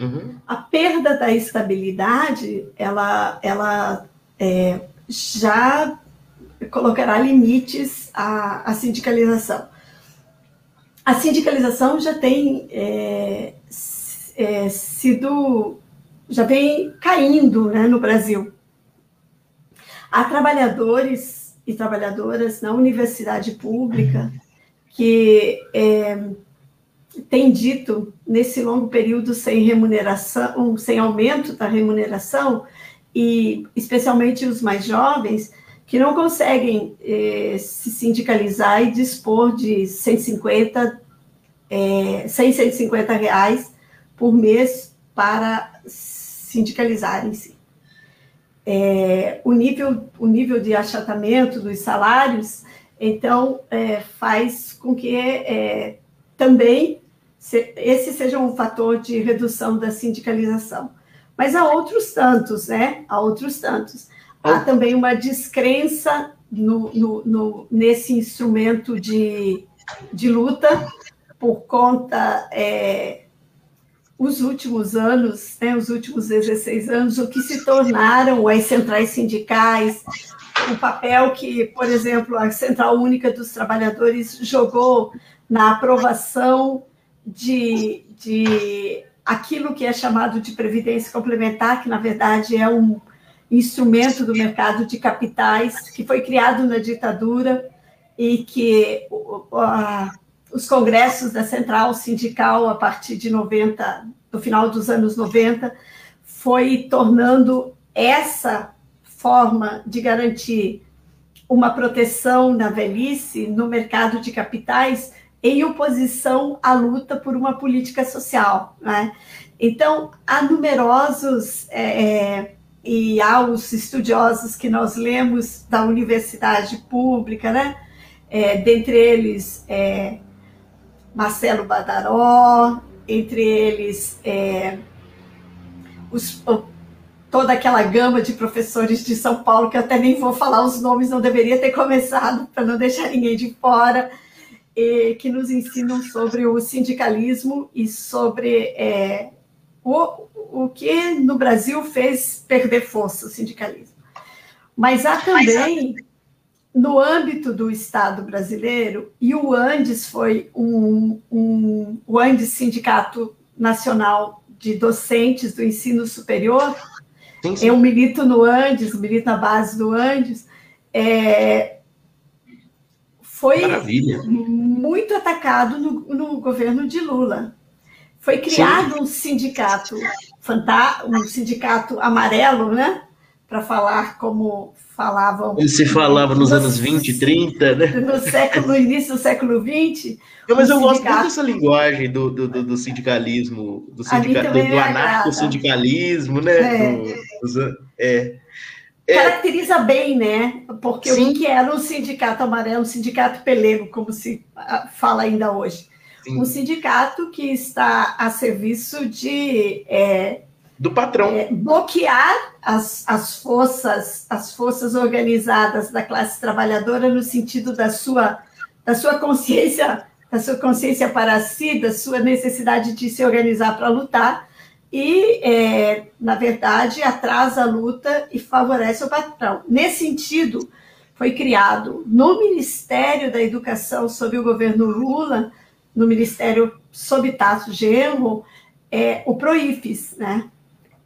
uhum. A perda da estabilidade, ela, ela é, já colocará limites à, à, sindicalização. A sindicalização já tem é, é, sido, já vem caindo né, no Brasil. Há trabalhadores e trabalhadoras na universidade pública que é, têm dito, nesse longo período sem remuneração, sem aumento da remuneração, e especialmente os mais jovens, que não conseguem é, se sindicalizar e dispor de 150, é, 100, 150 reais por mês para sindicalizarem-se é, o, nível, o nível de achatamento dos salários, então, é, faz com que é, também se, esse seja um fator de redução da sindicalização. Mas há outros tantos, né? Há outros tantos. Há também uma descrença no, no, no, nesse instrumento de, de luta por conta é, os últimos anos, né, os últimos 16 anos, o que se tornaram as centrais sindicais, o papel que, por exemplo, a Central Única dos Trabalhadores jogou na aprovação de, de aquilo que é chamado de previdência complementar, que na verdade é um instrumento do mercado de capitais que foi criado na ditadura e que os congressos da central sindical a partir de 90, do final dos anos 90, foi tornando essa forma de garantir uma proteção na velhice no mercado de capitais em oposição à luta por uma política social. Né? Então, há numerosos é, é e há os estudiosos que nós lemos da universidade pública, né? É, dentre eles é, Marcelo Badaró, entre eles é, os, toda aquela gama de professores de São Paulo, que eu até nem vou falar os nomes, não deveria ter começado, para não deixar ninguém de fora, e, que nos ensinam sobre o sindicalismo e sobre é, o, o que no Brasil fez perder força o sindicalismo. Mas há também no âmbito do Estado brasileiro, e o Andes foi um, um o Andes Sindicato Nacional de Docentes do Ensino Superior, sim, sim. eu milito no Andes, milito na base do Andes, é, foi Maravilha. muito atacado no, no, governo de Lula. Foi criado sim. um sindicato, um sindicato amarelo, né? Para falar como falavam. Ele se falava nos, anos 20, 30, né? No, século, no início do século 20. mas eu gosto muito dessa linguagem do, do, do sindicalismo, do, sindica, do, do anarco-sindicalismo, né? É. Do, é. É. Caracteriza bem, né? Porque Sim. o que era um sindicato amarelo, um sindicato pelego, como se ah, fala ainda hoje. Sim. Um sindicato que está a serviço de é, do patrão. É, bloquear as, as forças as forças organizadas da classe trabalhadora no sentido da sua da sua consciência da sua consciência para si da sua necessidade de se organizar para lutar e é, na verdade atrasa a luta e favorece o patrão nesse sentido foi criado no Ministério da Educação sob o governo Lula no Ministério sob Tasso Genro é, o Proifes, né?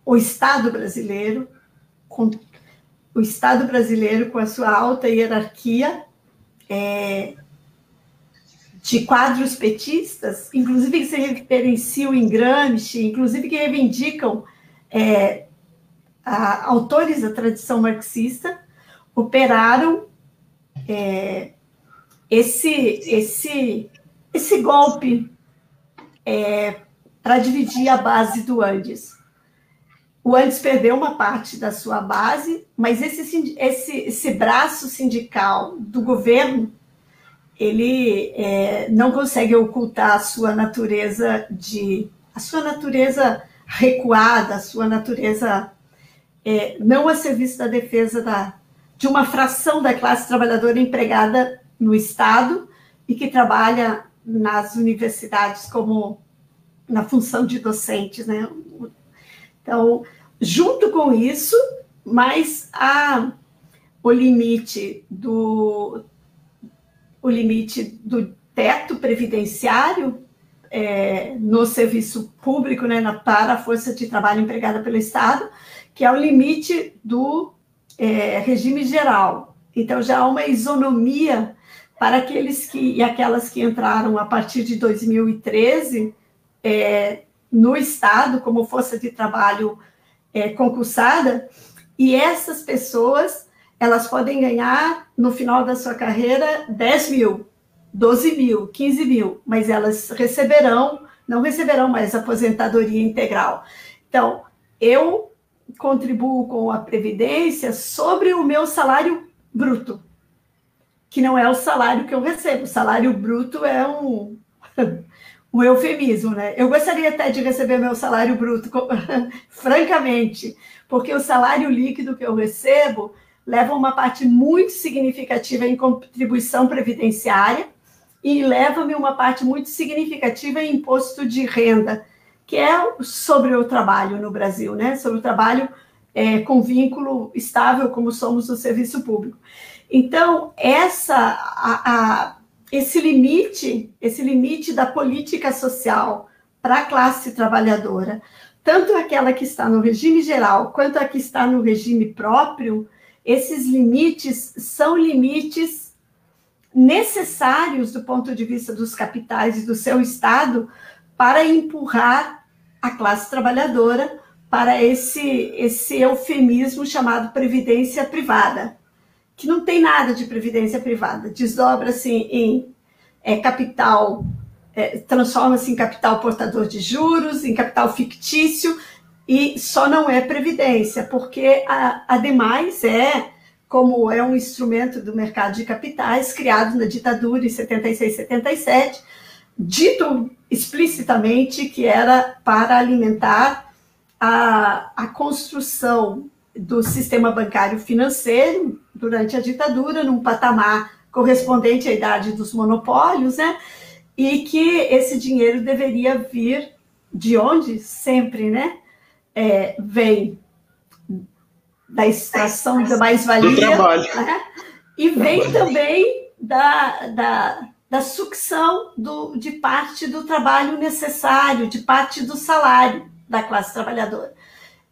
O Estado brasileiro, com o Estado brasileiro com a sua alta hierarquia é, de quadros petistas, inclusive que se referenciam em Gramsci, inclusive que reivindicam é, a, autores da tradição marxista, operaram é, esse, esse, esse golpe é, para dividir a base do Andes. O Andes perdeu uma parte da sua base, mas esse, esse, esse braço sindical do governo ele é, não consegue ocultar a sua natureza de a sua natureza recuada, a sua natureza é, não a serviço da defesa da, de uma fração da classe trabalhadora empregada no Estado e que trabalha nas universidades como na função de docentes, né? Então, junto com isso, mais a, o limite do o limite do teto previdenciário é, no serviço público, né, na, para a força de trabalho empregada pelo Estado, que é o limite do é, regime geral. Então, já há uma isonomia para aqueles que e aquelas que entraram a partir de 2013 é, no Estado como força de trabalho é, concursada, e essas pessoas elas podem ganhar no final da sua carreira 10 mil, 12 mil, 15 mil, mas elas receberão, não receberão mais aposentadoria integral. Então, eu contribuo com a Previdência sobre o meu salário bruto, que não é o salário que eu recebo. O salário bruto é um, um eufemismo, né? Eu gostaria até de receber meu salário bruto, francamente, porque o salário líquido que eu recebo leva uma parte muito significativa em contribuição previdenciária e leva-me uma parte muito significativa em imposto de renda, que é sobre o trabalho no Brasil, né? Sobre o trabalho é, com vínculo estável, como somos no serviço público. Então, essa a, a esse limite, esse limite da política social para a classe trabalhadora, tanto aquela que está no regime geral quanto a que está no regime próprio, esses limites são limites necessários do ponto de vista dos capitais e do seu Estado para empurrar a classe trabalhadora para esse, esse eufemismo chamado previdência privada que não tem nada de previdência privada, desdobra-se em é, capital, é, transforma-se em capital portador de juros, em capital fictício, e só não é previdência, porque, a, ademais, é como é um instrumento do mercado de capitais criado na ditadura em 76, 77, dito explicitamente que era para alimentar a, a construção do sistema bancário financeiro durante a ditadura, num patamar correspondente à idade dos monopólios, né? E que esse dinheiro deveria vir de onde? Sempre, né? É, vem da extração da mais-valia. Né? E vem também da, da, da sucção do, de parte do trabalho necessário, de parte do salário da classe trabalhadora.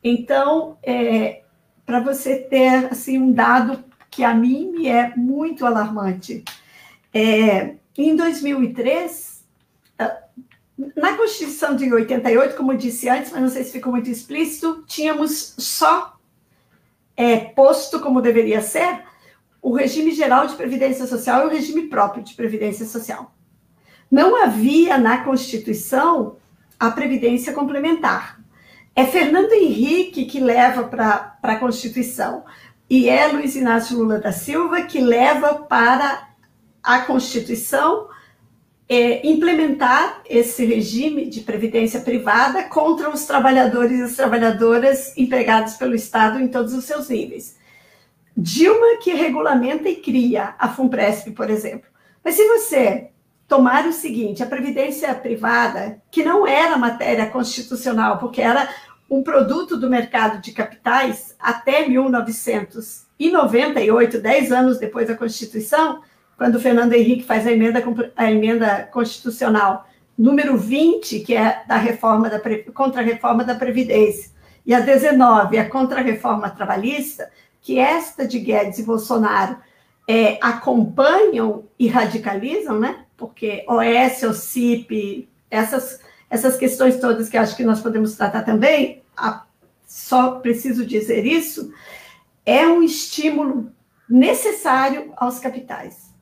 Então, é, para você ter assim um dado que a mim me é muito alarmante. É, em 2003, ah, na Constituição de 88, como eu disse antes, mas não sei se ficou muito explícito, tínhamos só é, posto como deveria ser o regime geral de previdência social e o regime próprio de previdência social. Não havia na Constituição a previdência complementar. É Fernando Henrique que leva para a Constituição e é Luiz Inácio Lula da Silva que leva para a Constituição é, implementar esse regime de previdência privada contra os trabalhadores e as trabalhadoras empregados pelo Estado em todos os seus níveis. Dilma que regulamenta e cria a FUNPRESP, por exemplo. Mas se você tomar o seguinte: a previdência privada, que não era matéria constitucional, porque era um produto do mercado de capitais até 1998, dez anos depois da Constituição, quando Fernando Henrique faz a emenda, a emenda constitucional número 20, que é da reforma da contra a reforma da Previdência, e a 19, a contra a reforma trabalhista, que esta de Guedes e Bolsonaro é, acompanham e radicalizam, né? porque OS, OCIP, essas, essas questões todas que acho que nós podemos tratar também, só preciso dizer isso, é um estímulo necessário aos capitais.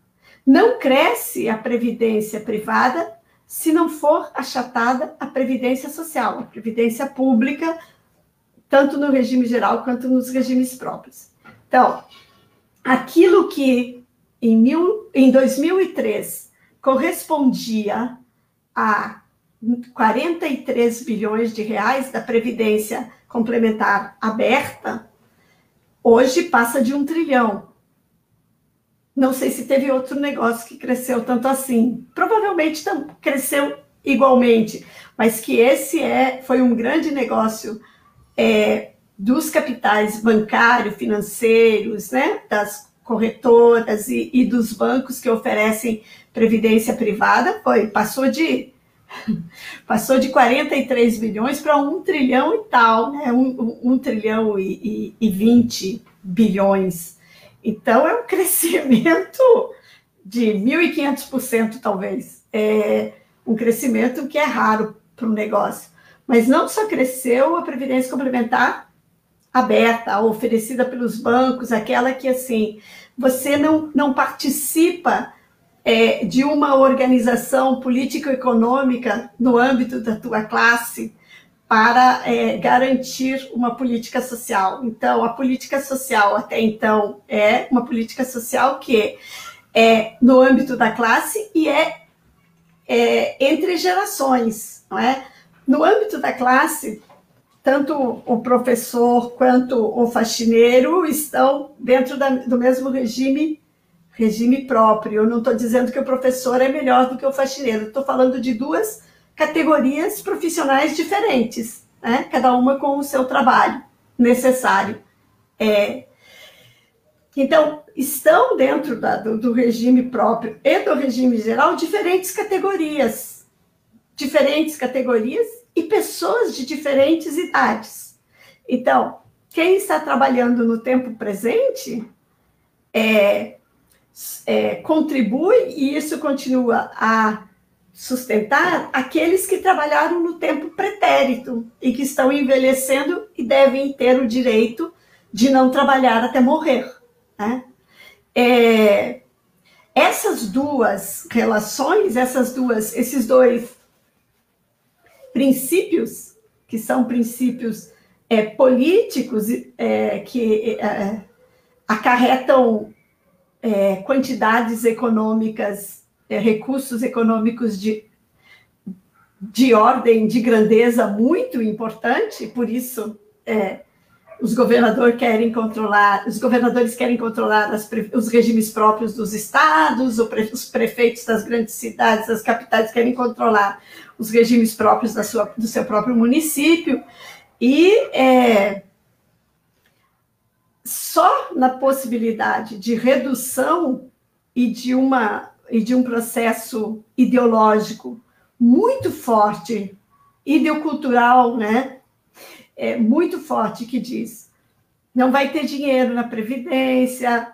Não cresce a previdência privada se não for achatada a previdência social, a previdência pública, tanto no regime geral quanto nos regimes próprios. Então, aquilo que em, mil, em 2003 correspondia a 43 bilhões de reais da previdência complementar aberta, hoje passa de um trilhão. Não sei se teve outro negócio que cresceu tanto assim. Provavelmente cresceu igualmente, mas que esse é foi um grande negócio é, dos capitais bancário, financeiros, né, das corretoras e, e dos bancos que oferecem previdência privada, foi passou de passou de 43 bilhões para um trilhão e tal, né? um, um, um trilhão e, e, e 20 bilhões. Então, é um crescimento de 1.500%, talvez. É um crescimento que é raro para o negócio. Mas não só cresceu a previdência complementar aberta, oferecida pelos bancos, aquela que, assim, você não, não participa é, de uma organização político-econômica no âmbito da tua classe para é, garantir uma política social. Então, a política social até então é uma política social que é no âmbito da classe e é, é entre gerações, não é? No âmbito da classe, tanto o professor quanto o faxineiro estão dentro da, do mesmo regime regime próprio. Eu não estou dizendo que o professor é melhor do que o faxineiro, estou falando de duas categorias profissionais diferentes, né? cada uma com o seu trabalho necessário. É... Então, estão dentro da, do, do regime próprio e do regime geral diferentes categorias, diferentes categorias e pessoas de diferentes idades. Então, quem está trabalhando no tempo presente é, é, contribui e isso continua a sustentar aqueles que trabalharam no tempo pretérito e que estão envelhecendo e devem ter o direito de não trabalhar até morrer. Né? É, essas duas relações, essas duas, esses dois princípios que são princípios é, políticos é, que é, acarretam é, quantidades econômicas, é, recursos econômicos de, de ordem, de grandeza muito importante, por isso é, os governadores querem controlar, os governadores querem controlar as, os regimes próprios dos estados, os prefeitos das grandes cidades, das capitais querem controlar os regimes próprios da sua, do seu próprio município, e é, só na possibilidade de redução e de, uma, e de um processo ideológico muito forte, ideocultural, né? É, muito forte, que diz não vai ter dinheiro na Previdência,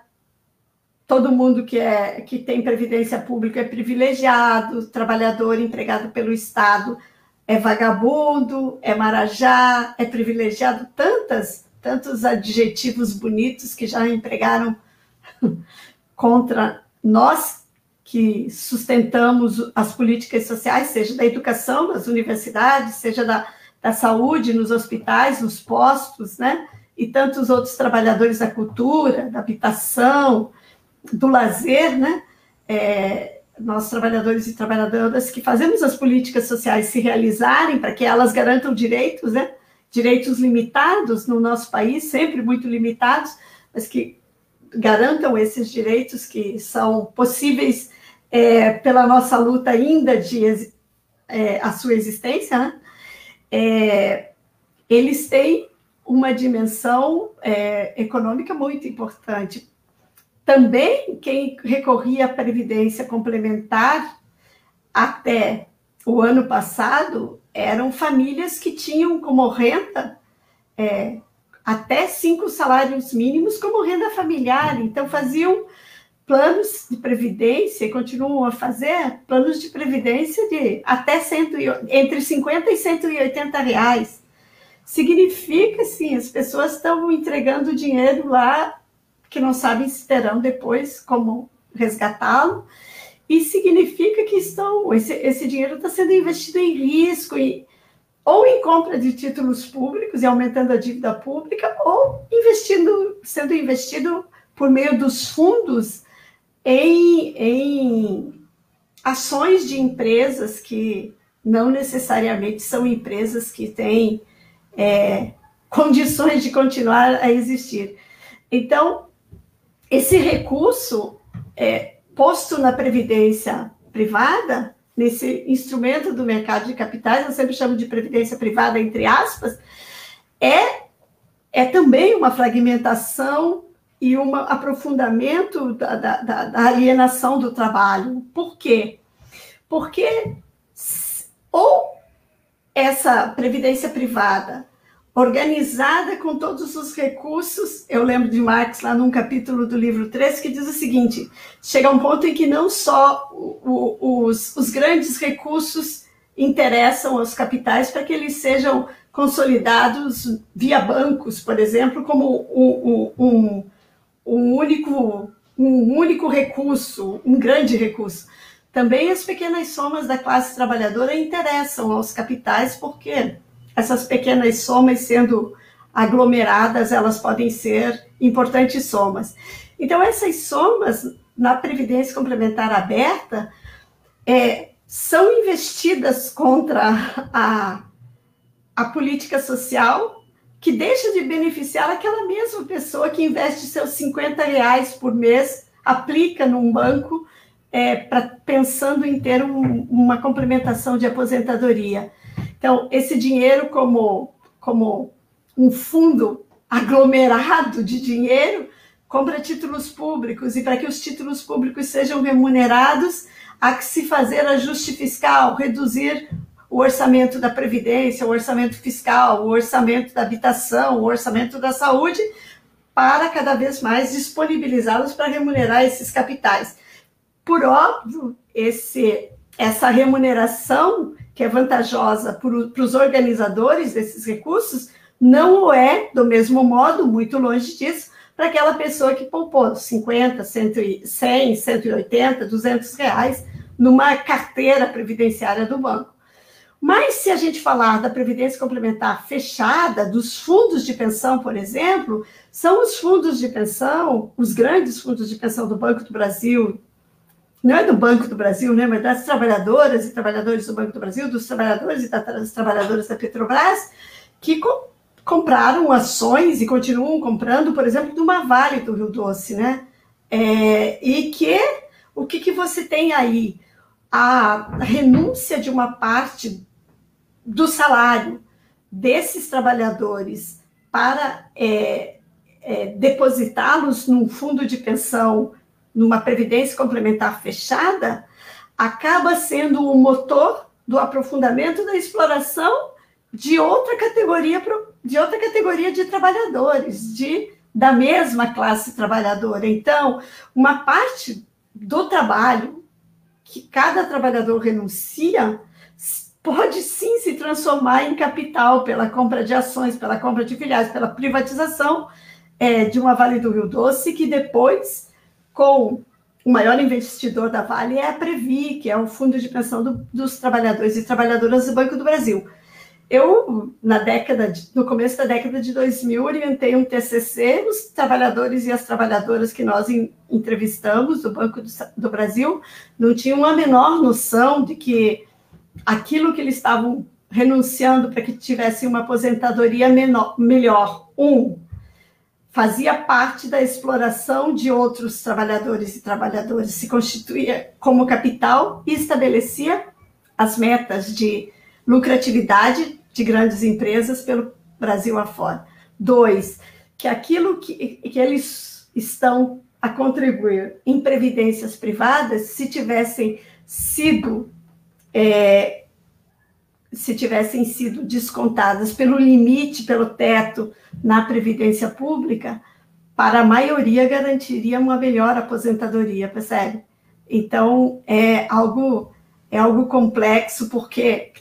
todo mundo que, é, que tem Previdência Pública é privilegiado, trabalhador empregado pelo Estado é vagabundo, é marajá, é privilegiado, tantas tantos adjetivos bonitos que já empregaram contra nós que sustentamos as políticas sociais, seja da educação, das universidades, seja da, da saúde, nos hospitais, nos postos, né? E tantos outros trabalhadores da cultura, da habitação, do lazer, né? É, nós, trabalhadores e trabalhadoras, que fazemos as políticas sociais se realizarem para que elas garantam direitos, né? Direitos limitados no nosso país, sempre muito limitados, mas que garantam esses direitos que são possíveis é, pela nossa luta ainda de é, a sua existência, né? é, eles têm uma dimensão é, econômica muito importante. Também quem recorria à previdência complementar até o ano passado eram famílias que tinham como renda é, até cinco salários mínimos como renda familiar, então faziam planos de previdência e continuam a fazer planos de previdência de até cento, entre 50 e 180 reais. Significa, assim, as pessoas estão entregando dinheiro lá que não sabem se terão depois como resgatá-lo, e significa que estão esse, esse dinheiro está sendo investido em risco, e, ou em compra de títulos públicos e aumentando a dívida pública, ou investindo, sendo investido por meio dos fundos em, em ações de empresas que não necessariamente são empresas que têm é, condições de continuar a existir. Então, esse recurso é, posto na previdência privada, nesse instrumento do mercado de capitais, eu sempre chamo de previdência privada, entre aspas, é, é também uma fragmentação e um aprofundamento da, da, da, alienação do trabalho. Por quê? Porque ou essa previdência privada organizada com todos os recursos, eu lembro de Marx lá num capítulo do livro 3 que diz o seguinte: chega um ponto em que não só o, o, os, os grandes recursos interessam aos capitais para que eles sejam consolidados via bancos, por exemplo, como um, um, um único, um único recurso, um grande recurso. Também as pequenas somas da classe trabalhadora interessam aos capitais, porque essas pequenas somas sendo aglomeradas, elas podem ser importantes somas. Então, essas somas na Previdência Complementar Aberta é, são investidas contra a, a política social que deixa de beneficiar aquela mesma pessoa que investe seus 50 reais por mês, aplica num banco, é, pra, pensando em ter um, uma complementação de aposentadoria. Então, esse dinheiro, como, como um fundo aglomerado de dinheiro, compra títulos públicos, e para que os títulos públicos sejam remunerados, há que se fazer ajuste fiscal, reduzir o orçamento da Previdência, o orçamento fiscal, o orçamento da habitação, o orçamento da saúde, para cada vez mais disponibilizá-los para remunerar esses capitais. Por óbvio, esse, essa remuneração, que é vantajosa para os organizadores desses recursos, não o é, do mesmo modo, muito longe disso, para aquela pessoa que poupou 50, 100, 180, 200 reais numa carteira previdenciária do banco. Mas se a gente falar da previdência complementar fechada, dos fundos de pensão, por exemplo, são os fundos de pensão, os grandes fundos de pensão do Banco do Brasil, não é do Banco do Brasil, né, mas das trabalhadoras e trabalhadores do Banco do Brasil, dos trabalhadores e das trabalhadoras da Petrobras, que co compraram ações e continuam comprando, por exemplo, de uma Vale do Rio Doce, né? É, e que o que, que você tem aí? A renúncia de uma parte do salário desses trabalhadores para é, é, depositá-los num fundo de pensão, numa previdência complementar fechada, acaba sendo o motor do aprofundamento da exploração de outra categoria de outra categoria de trabalhadores, de da mesma classe trabalhadora. Então, uma parte do trabalho que cada trabalhador renuncia pode sim se transformar em capital pela compra de ações, pela compra de filiais, pela privatização é, de uma Vale do Rio Doce, que depois, com o maior investidor da Vale é a Previ, que é o fundo de pensão do, dos trabalhadores e trabalhadoras do Banco do Brasil. Eu, na década, de, no começo da década de 2000, orientei um TCC, os trabalhadores e as trabalhadoras que nós entrevistamos do Banco do, do Brasil não tinham a menor noção de que aquilo que eles estavam renunciando para que tivessem uma aposentadoria menor, melhor. Um, fazia parte da exploração de outros trabalhadores e trabalhadoras, se constituía como capital e estabelecia as metas de lucratividade de grandes empresas pelo Brasil afora. Dois, que aquilo que, que eles estão a contribuir em previdências privadas, se tivessem sido é, se tivessem sido descontadas pelo limite, pelo teto na Previdência Pública, para a maioria garantiria uma melhor aposentadoria, percebe? Então, é algo, é algo complexo, porque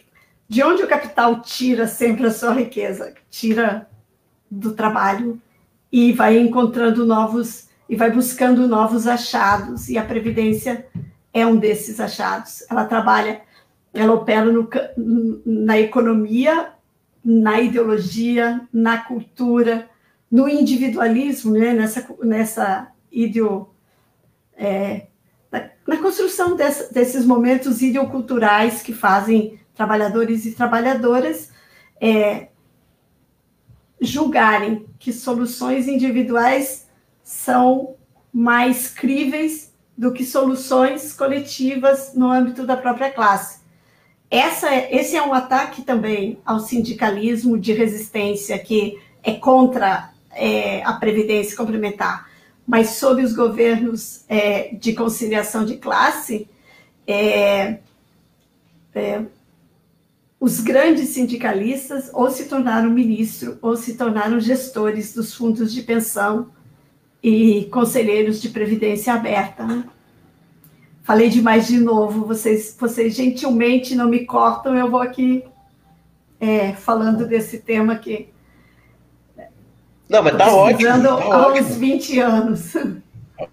de onde o capital tira sempre a sua riqueza? Tira do trabalho e vai encontrando novos e vai buscando novos achados, e a Previdência é um desses achados. Ela trabalha, ela opera no, na economia, na ideologia, na cultura, no individualismo, né? nessa, nessa ideo, é, na, na, construção dessa, desses momentos ideoculturais que fazem trabalhadores e trabalhadoras é, julgarem que soluções individuais são mais críveis do que soluções coletivas no âmbito da própria classe. Essa, esse é um ataque também ao sindicalismo de resistência que é contra é, a previdência complementar, mas sob os governos é, de conciliação de classe, é, é os grandes sindicalistas ou se tornaram ministro ou se tornaram gestores dos fundos de pensão e conselheiros de previdência aberta. Né? Falei demais de novo, vocês, vocês gentilmente não me cortam, eu vou aqui é, falando desse tema que. Não, mas tá ótimo. Tá há uns 20 anos.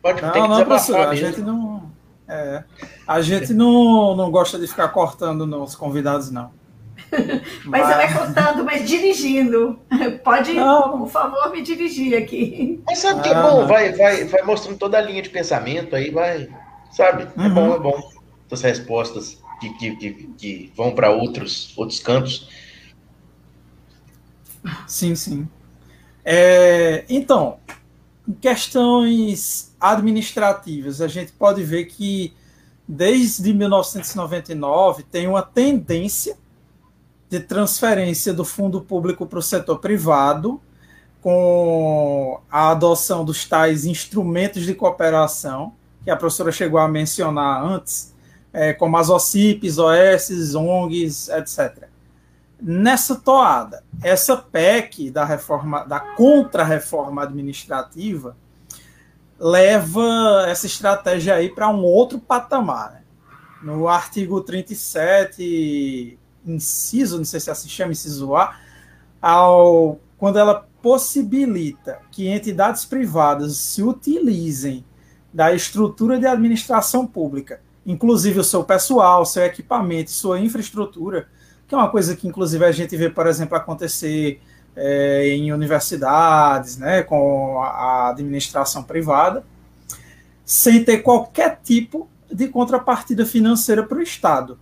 Pode, não, não, professor, a gente não. É, a gente não, não gosta de ficar cortando nos convidados, não. mas ela é contando, mas dirigindo. Pode, não. por favor, me dirigir aqui. Mas sabe que é bom, vai, vai, vai mostrando toda a linha de pensamento aí, vai. Sabe? É uhum. bom, é bom. Essas respostas que, que, que, que vão para outros, outros campos. Sim, sim. É, então, em questões administrativas, a gente pode ver que desde 1999 tem uma tendência de transferência do fundo público para o setor privado, com a adoção dos tais instrumentos de cooperação, que a professora chegou a mencionar antes, é, como as OCIPs, OS, ONGs, etc. Nessa toada, essa PEC da reforma, da contra-reforma administrativa, leva essa estratégia aí para um outro patamar. Né? No artigo 37, inciso, não sei se assim chama, inciso A, ao, quando ela possibilita que entidades privadas se utilizem da estrutura de administração pública, inclusive o seu pessoal, seu equipamento, sua infraestrutura, que é uma coisa que inclusive a gente vê, por exemplo, acontecer é, em universidades, né, com a administração privada, sem ter qualquer tipo de contrapartida financeira para o Estado.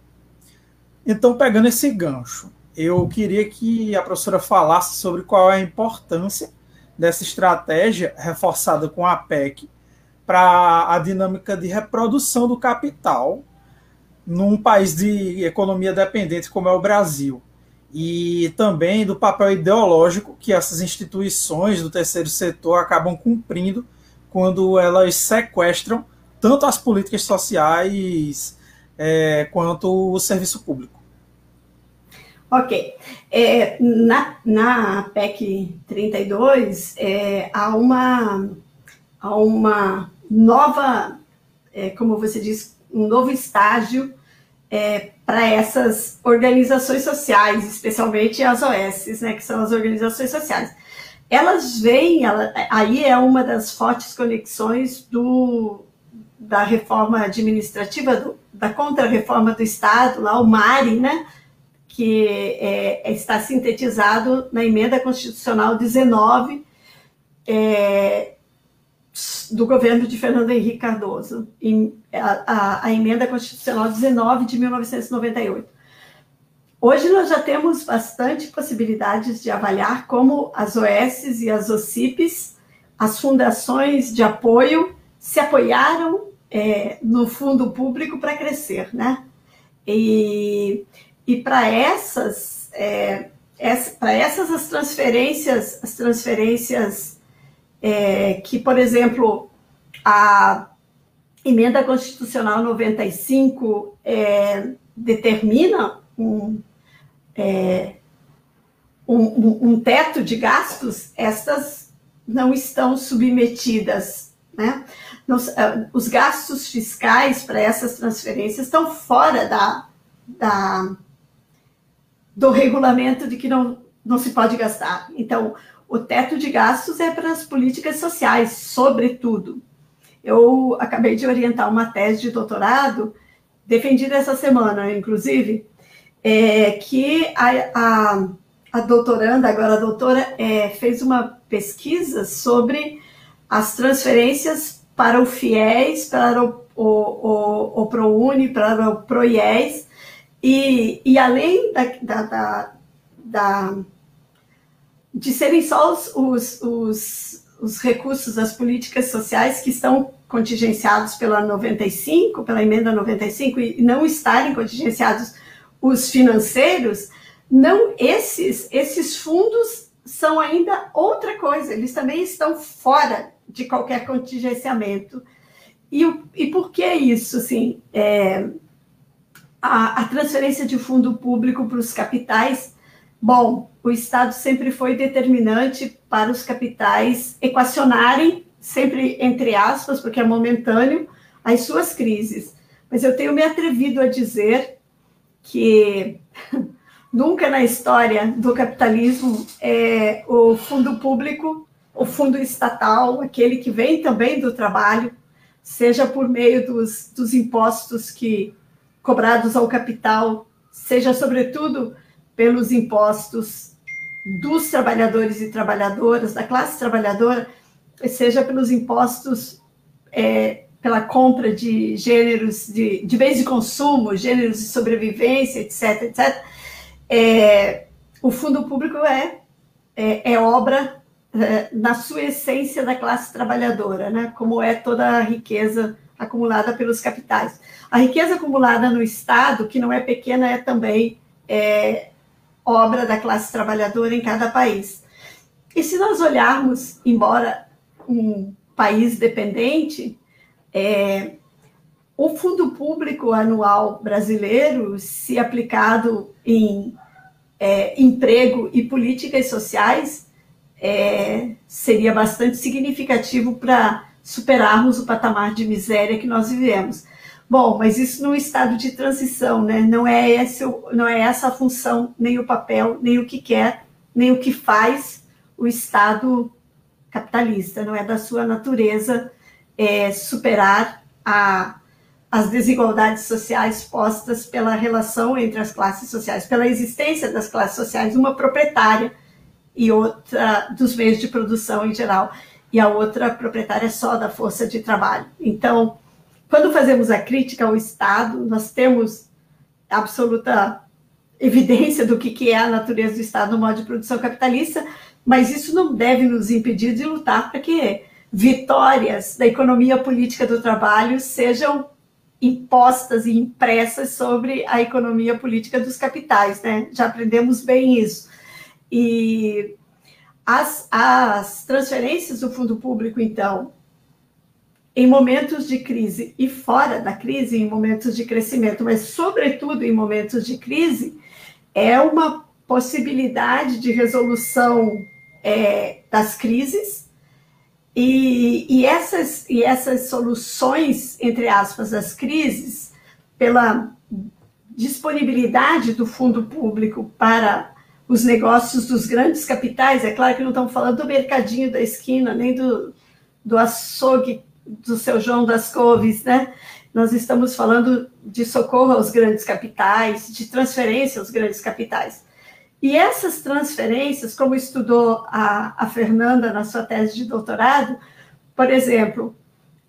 Então, pegando esse gancho, eu queria que a professora falasse sobre qual é a importância dessa estratégia reforçada com a PEC para a dinâmica de reprodução do capital num país de economia dependente como é o Brasil. E também do papel ideológico que essas instituições do terceiro setor acabam cumprindo quando elas sequestram tanto as políticas sociais é, quanto o serviço público. Ok. É, na, na PEC 32, é, há, uma, há uma nova, é, como você diz, um novo estágio é, para essas organizações sociais, especialmente as OS, né, que são as organizações sociais. Elas vêm, ela, aí é uma das fortes conexões do, da reforma administrativa, do, da contra-reforma do Estado, lá o MARI, né, que é, está sintetizado na emenda constitucional 19 é, do governo de Fernando Henrique Cardoso, em, a, a, a, emenda constitucional 19 de 1998. Hoje nós já temos bastante possibilidades de avaliar como as OS e as OCIPs, as fundações de apoio, se apoiaram é, no fundo público para crescer, né? E e para essas, é, essa, para essas as transferências, as transferências é, que, por exemplo, a emenda constitucional 95 é, determina um, é, um, um, teto de gastos, estas não estão submetidas, né? É, os gastos fiscais para essas transferências estão fora da, da do regulamento de que não, não se pode gastar. Então, o teto de gastos é para as políticas sociais, sobretudo. Eu acabei de orientar uma tese de doutorado, defendida essa semana, inclusive, é, que a, a, a, doutoranda, agora a doutora, é, fez uma pesquisa sobre as transferências para o FIES, para o, o, o, o ProUni, para o ProIES, e, e além da, da, da, da de serem só os, os, os, os, recursos das políticas sociais que estão contingenciados pela 95, pela emenda 95, e não estarem contingenciados os financeiros, não esses, esses fundos são ainda outra coisa, eles também estão fora de qualquer contingenciamento. E, e por que isso? Assim, é, a, a transferência de fundo público para os capitais, bom, o Estado sempre foi determinante para os capitais equacionarem, sempre entre aspas, porque é momentâneo, as suas crises. Mas eu tenho me atrevido a dizer que nunca na história do capitalismo é, o fundo público, o fundo estatal, aquele que vem também do trabalho, seja por meio dos, dos impostos que cobrados ao capital, seja sobretudo pelos impostos dos trabalhadores e trabalhadoras, da classe trabalhadora, seja pelos impostos é, pela compra de gêneros de, de bens de consumo, gêneros de sobrevivência, etc., etc., é, o fundo público é, é, é obra é, na sua essência da classe trabalhadora, né? como é toda a riqueza acumulada pelos capitais. A riqueza acumulada no Estado, que não é pequena, é também é, obra da classe trabalhadora em cada país. E se nós olharmos, embora um país dependente, é, o fundo público anual brasileiro, se aplicado em é, emprego e políticas sociais, é, seria bastante significativo para superarmos o patamar de miséria que nós vivemos. Bom, mas isso num estado de transição, né? Não é, esse, não é essa a função, nem o papel, nem o que quer, nem o que faz o Estado capitalista. Não é da sua natureza é, superar a, as desigualdades sociais postas pela relação entre as classes sociais, pela existência das classes sociais, uma proprietária e outra dos meios de produção em geral e a outra proprietária só da força de trabalho. Então, quando fazemos a crítica ao Estado, nós temos absoluta evidência do que é a natureza do Estado no modo de produção capitalista, mas isso não deve nos impedir de lutar para que vitórias da economia política do trabalho sejam impostas e impressas sobre a economia política dos capitais, né? Já aprendemos bem isso. E as, as transferências do fundo público, então, em momentos de crise e fora da crise, em momentos de crescimento, mas sobretudo em momentos de crise, é uma possibilidade de resolução é, das crises e, e, essas, e essas soluções, entre aspas, das crises, pela disponibilidade do fundo público para os negócios dos grandes capitais. É claro que não estamos falando do mercadinho da esquina, nem do, do açougue do seu João das Couves, né? Nós estamos falando de socorro aos grandes capitais, de transferência aos grandes capitais. E essas transferências, como estudou a, a Fernanda na sua tese de doutorado, por exemplo,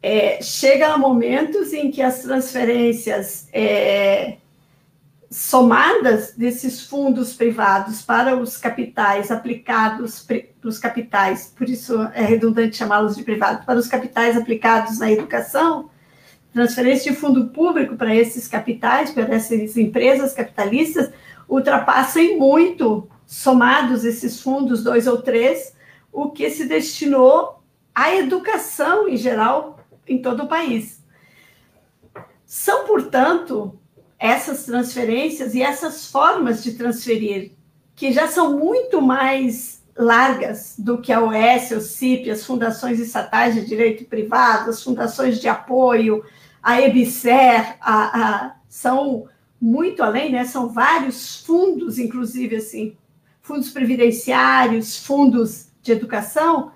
é, chega a momentos em que as transferências é, somadas desses fundos privados para os capitais aplicados para os capitais, por isso é redundante chamá-los de privados, para os capitais aplicados na educação, transferência de fundo público para esses capitais, para essas empresas capitalistas, ultrapassa em muito, somados esses fundos, dois ou três, o que se destinou à educação em geral em todo o país. São, portanto, essas transferências e essas formas de transferir, que já são muito mais largas do que a OS, o CIP, as fundações estatais de direito privado, as fundações de apoio, a EBSER, a, a, são muito além, né? São vários fundos, inclusive assim, fundos previdenciários, fundos de educação,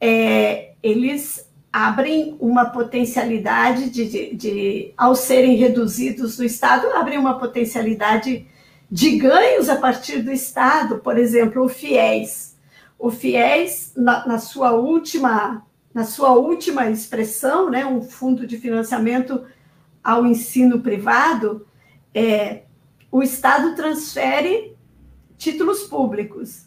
é, eles abrem uma potencialidade de, de, de, ao serem reduzidos no Estado, abrem uma potencialidade de ganhos a partir do Estado. Por exemplo, o FIES. O FIES, na, na sua última na sua última expressão, né, um fundo de financiamento ao ensino privado, é, o Estado transfere títulos públicos.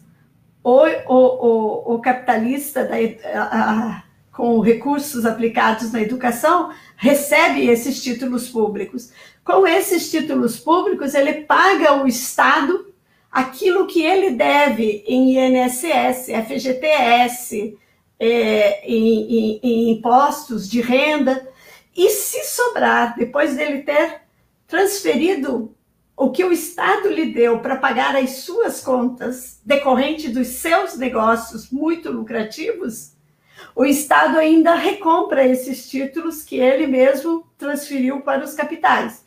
O, o, o, o capitalista da, a, com recursos aplicados na educação recebe esses títulos públicos. Com esses títulos públicos, ele paga o Estado aquilo que ele deve em INSS, FGTS, é, em, em, em impostos de renda. E se sobrar, depois dele ter transferido o que o Estado lhe deu para pagar as suas contas decorrente dos seus negócios muito lucrativos, o Estado ainda recompra esses títulos que ele mesmo transferiu para os capitais.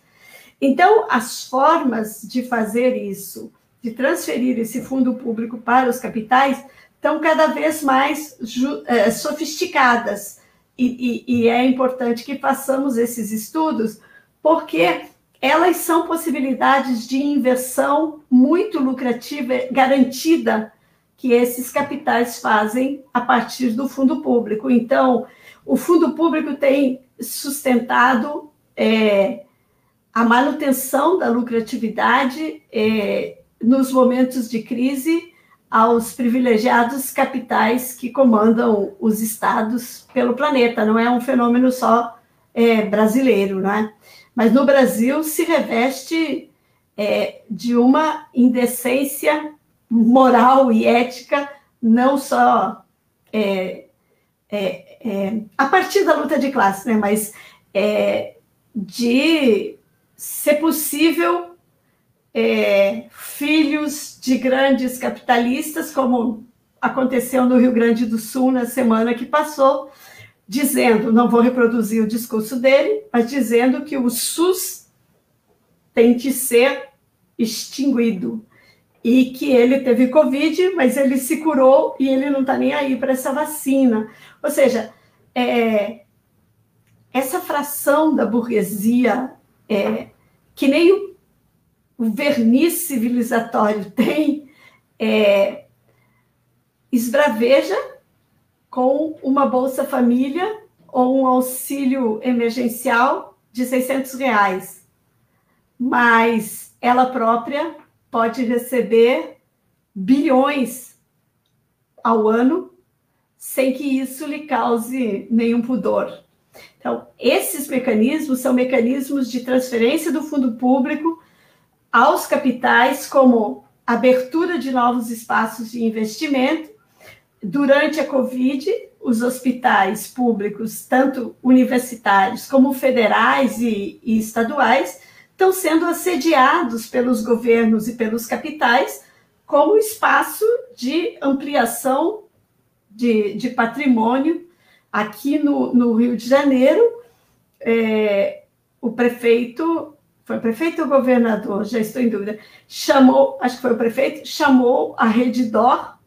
Então, as formas de fazer isso, de transferir esse fundo público para os capitais, estão cada vez mais é, sofisticadas. E, e, e é importante que façamos esses estudos, porque elas são possibilidades de inversão muito lucrativa, garantida que esses capitais fazem a partir do fundo público. Então, o fundo público tem sustentado é, a manutenção da lucratividade é, nos momentos de crise aos privilegiados capitais que comandam os estados pelo planeta. Não é um fenômeno só é, brasileiro, não é? Mas no Brasil se reveste é, de uma indecência moral e ética, não só é, é, é, a partir da luta de classe, né, mas é, de ser possível é, filhos de grandes capitalistas, como aconteceu no Rio Grande do Sul na semana que passou, dizendo, não vou reproduzir o discurso dele, mas dizendo que o SUS tem que ser extinguido e que ele teve Covid, mas ele se curou e ele não está nem aí para essa vacina. Ou seja, é, essa fração da burguesia, é, que nem o, o verniz civilizatório tem, é, esbraveja com uma Bolsa Família ou um auxílio emergencial de 600 reais. Mas ela própria pode receber bilhões ao ano sem que isso lhe cause nenhum pudor. Então, esses mecanismos são mecanismos de transferência do fundo público aos capitais, como abertura de novos espaços de investimento durante a Covid, os hospitais públicos, tanto universitários como federais e, e, estaduais, estão sendo assediados pelos governos e pelos capitais como espaço de ampliação de, de patrimônio. Aqui no, no, Rio de Janeiro, é, o prefeito, foi o prefeito ou o governador, já estou em dúvida, chamou, acho que foi o prefeito, chamou a Redditor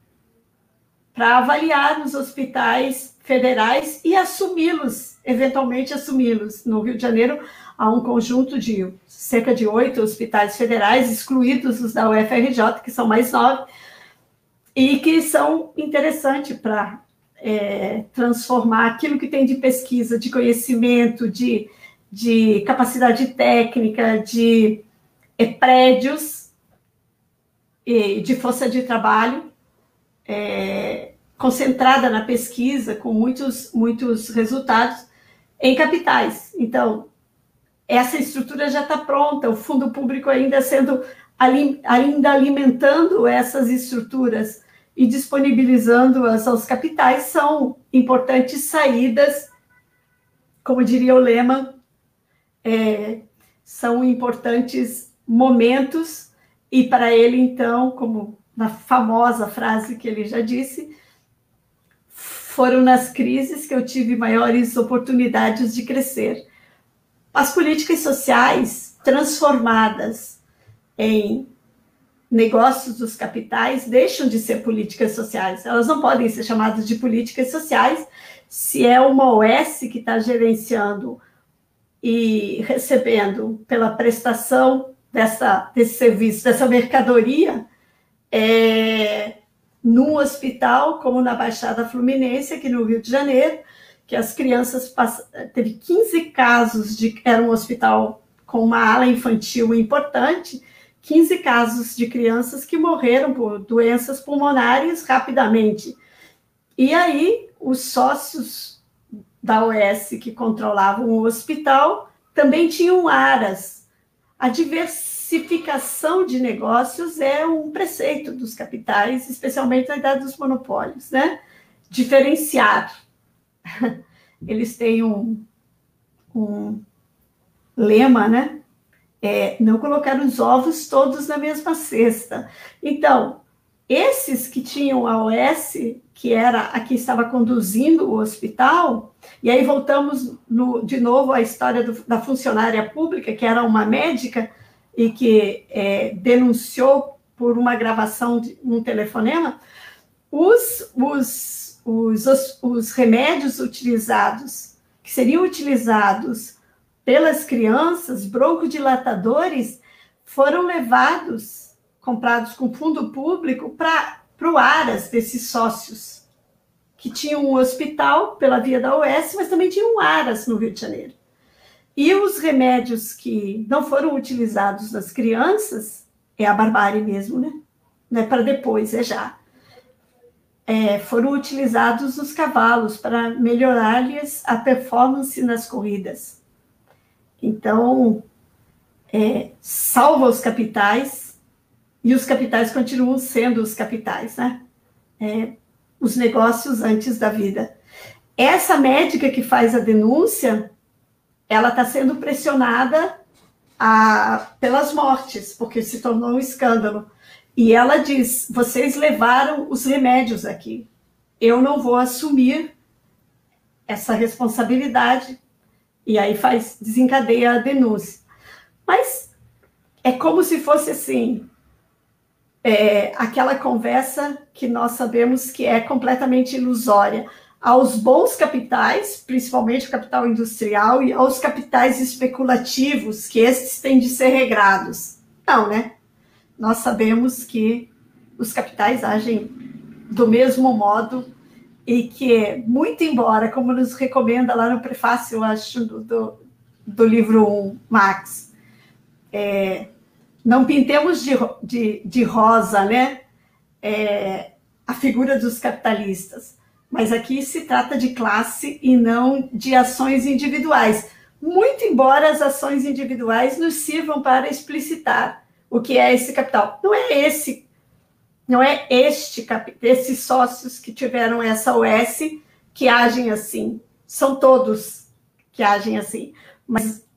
para avaliar os hospitais federais e assumi-los, eventualmente assumi-los. No Rio de Janeiro, há um conjunto de cerca de oito hospitais federais, excluídos os da UFRJ, que são mais nove, e que são interessantes para é, transformar aquilo que tem de pesquisa, de conhecimento, de, de capacidade técnica, de é, prédios, e de força de trabalho é, concentrada na pesquisa, com muitos, muitos resultados, em capitais. Então, essa estrutura já está pronta, o fundo público ainda sendo ainda alimentando essas estruturas e disponibilizando-as aos capitais são importantes saídas, como diria o lema, é, são importantes momentos e para ele então, como na famosa frase que ele já disse, foram nas crises que eu tive maiores oportunidades de crescer. As políticas sociais transformadas em negócios dos capitais deixam de ser políticas sociais. Elas não podem ser chamadas de políticas sociais se é uma OS que está gerenciando e recebendo pela prestação dessa, desse serviço, dessa mercadoria, é, num hospital como na Baixada Fluminense, aqui no Rio de Janeiro, que as crianças pass... teve 15 casos de era um hospital com uma ala infantil importante, 15 casos de crianças que morreram por doenças pulmonares rapidamente. E aí os sócios da OS que controlavam o hospital também tinham aras. A diversificação de negócios é um preceito dos capitais, especialmente na idade dos monopólios, né? Diferenciar. Eles têm um, um lema, né? É, não colocar os ovos todos na mesma cesta. Então, esses que tinham a OS, que era a que estava conduzindo o hospital, e aí voltamos no, de novo à história do, da funcionária pública, que era uma médica e que é, denunciou por uma gravação de um telefonema, os, os, os, os, os remédios utilizados, que seriam utilizados pelas crianças, broncodilatadores, foram levados, comprados com fundo público, para o Aras desses sócios, que tinham um hospital pela via da OS, mas também tinham um Aras no Rio de Janeiro. E os remédios que não foram utilizados nas crianças, é a barbárie mesmo, né? Não é para depois, é já. É, foram utilizados nos cavalos para melhorar-lhes a performance nas corridas. Então, é, salva os capitais e os capitais continuam sendo os capitais, né? É, os negócios antes da vida. Essa médica que faz a denúncia, ela está sendo pressionada a, pelas mortes, porque se tornou um escândalo. E ela diz: vocês levaram os remédios aqui. Eu não vou assumir essa responsabilidade e aí faz desencadeia a denúncia. Mas é como se fosse assim, é, aquela conversa que nós sabemos que é completamente ilusória aos bons capitais, principalmente o capital industrial, e aos capitais especulativos, que esses têm de ser regrados. Não, né? Nós sabemos que os capitais agem do mesmo modo e que, muito embora, como nos recomenda lá no prefácio, eu acho, do, do, livro 1, Max, é, não pintemos de, de, de rosa né, é, a figura dos capitalistas, mas aqui se trata de classe e não de ações individuais. Muito embora as ações individuais nos sirvam para explicitar o que é esse capital. Não é esse não é este esses sócios que tiveram essa OS que agem assim. São todos que agem assim. Mas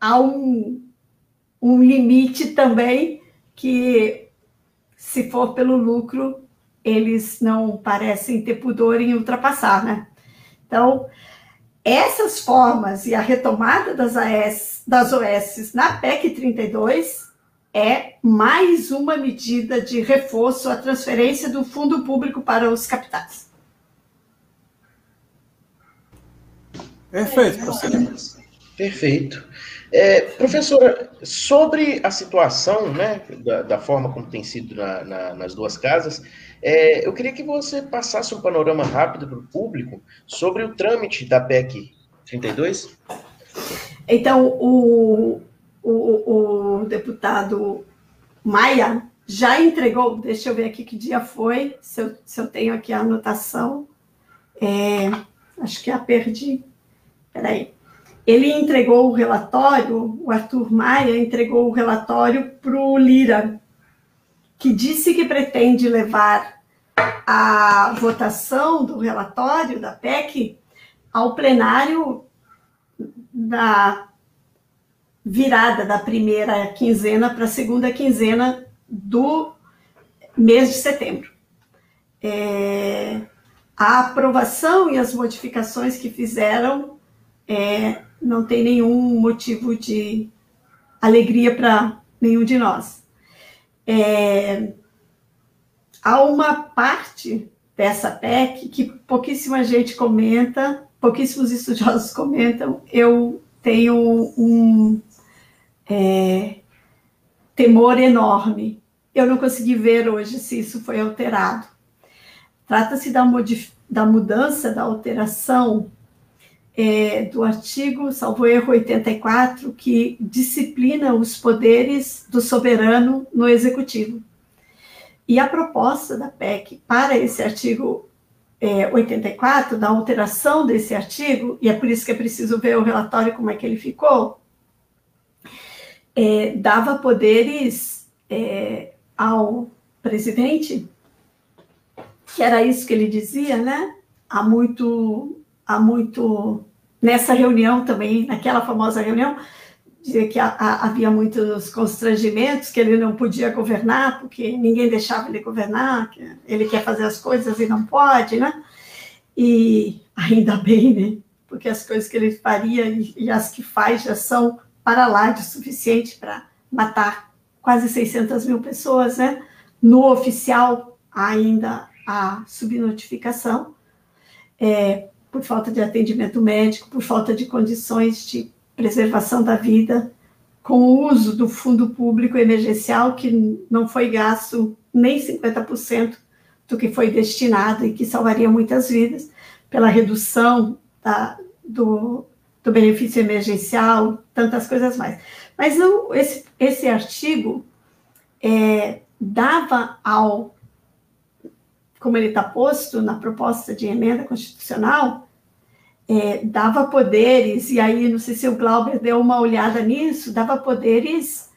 há um, um limite também que, se for pelo lucro, eles não parecem ter pudor em ultrapassar, né? Então, essas formas e a retomada das, AS, das OS na PEC 32 é mais uma medida de reforço à transferência do fundo público para os capitais. Perfeito, professor. Perfeito. É, professora, sobre a situação, né, da, da forma como tem sido na, na, nas duas casas, é, eu queria que você passasse um panorama rápido para o público sobre o trâmite da PEC 32. Então, o, o, o deputado Maia já entregou, deixa eu ver aqui que dia foi, se eu, se eu tenho aqui a anotação. É, acho que a perdi. Peraí. Ele entregou o relatório, o Arthur Maia entregou o relatório para o Lira, que disse que pretende levar a votação do relatório da PEC ao plenário da virada da primeira quinzena para a segunda quinzena do mês de setembro. É, a aprovação e as modificações que fizeram é, não tem nenhum motivo de alegria para nenhum de nós. É, há uma parte dessa PEC que pouquíssima gente comenta, pouquíssimos estudiosos comentam. Eu tenho um é, temor enorme. Eu não consegui ver hoje se isso foi alterado. Trata-se da, da mudança, da alteração é, do artigo, salvo erro 84, que disciplina os poderes do soberano no executivo. E a proposta da PEC para esse artigo é, 84, da alteração desse artigo, e é por isso que é preciso ver o relatório como é que ele ficou, é, dava poderes é, ao presidente, que era isso que ele dizia, né? Há muito, há muito nessa reunião também, naquela famosa reunião, dizia que a, a, havia muitos constrangimentos, que ele não podia governar, porque ninguém deixava ele governar, que ele quer fazer as coisas e não pode, né? E ainda bem, né? Porque as coisas que ele faria e, e as que faz já são para lá de suficiente para matar quase 600 mil pessoas, né? No oficial, ainda a subnotificação, é, por falta de atendimento médico, por falta de condições de preservação da vida, com o uso do fundo público emergencial, que não foi gasto nem 50% do que foi destinado e que salvaria muitas vidas, pela redução da, do, do benefício emergencial, tantas coisas mais. Mas esse, esse artigo é, dava ao, como ele está posto na proposta de emenda constitucional, é, dava poderes, e aí não sei se o Glauber deu uma olhada nisso, dava poderes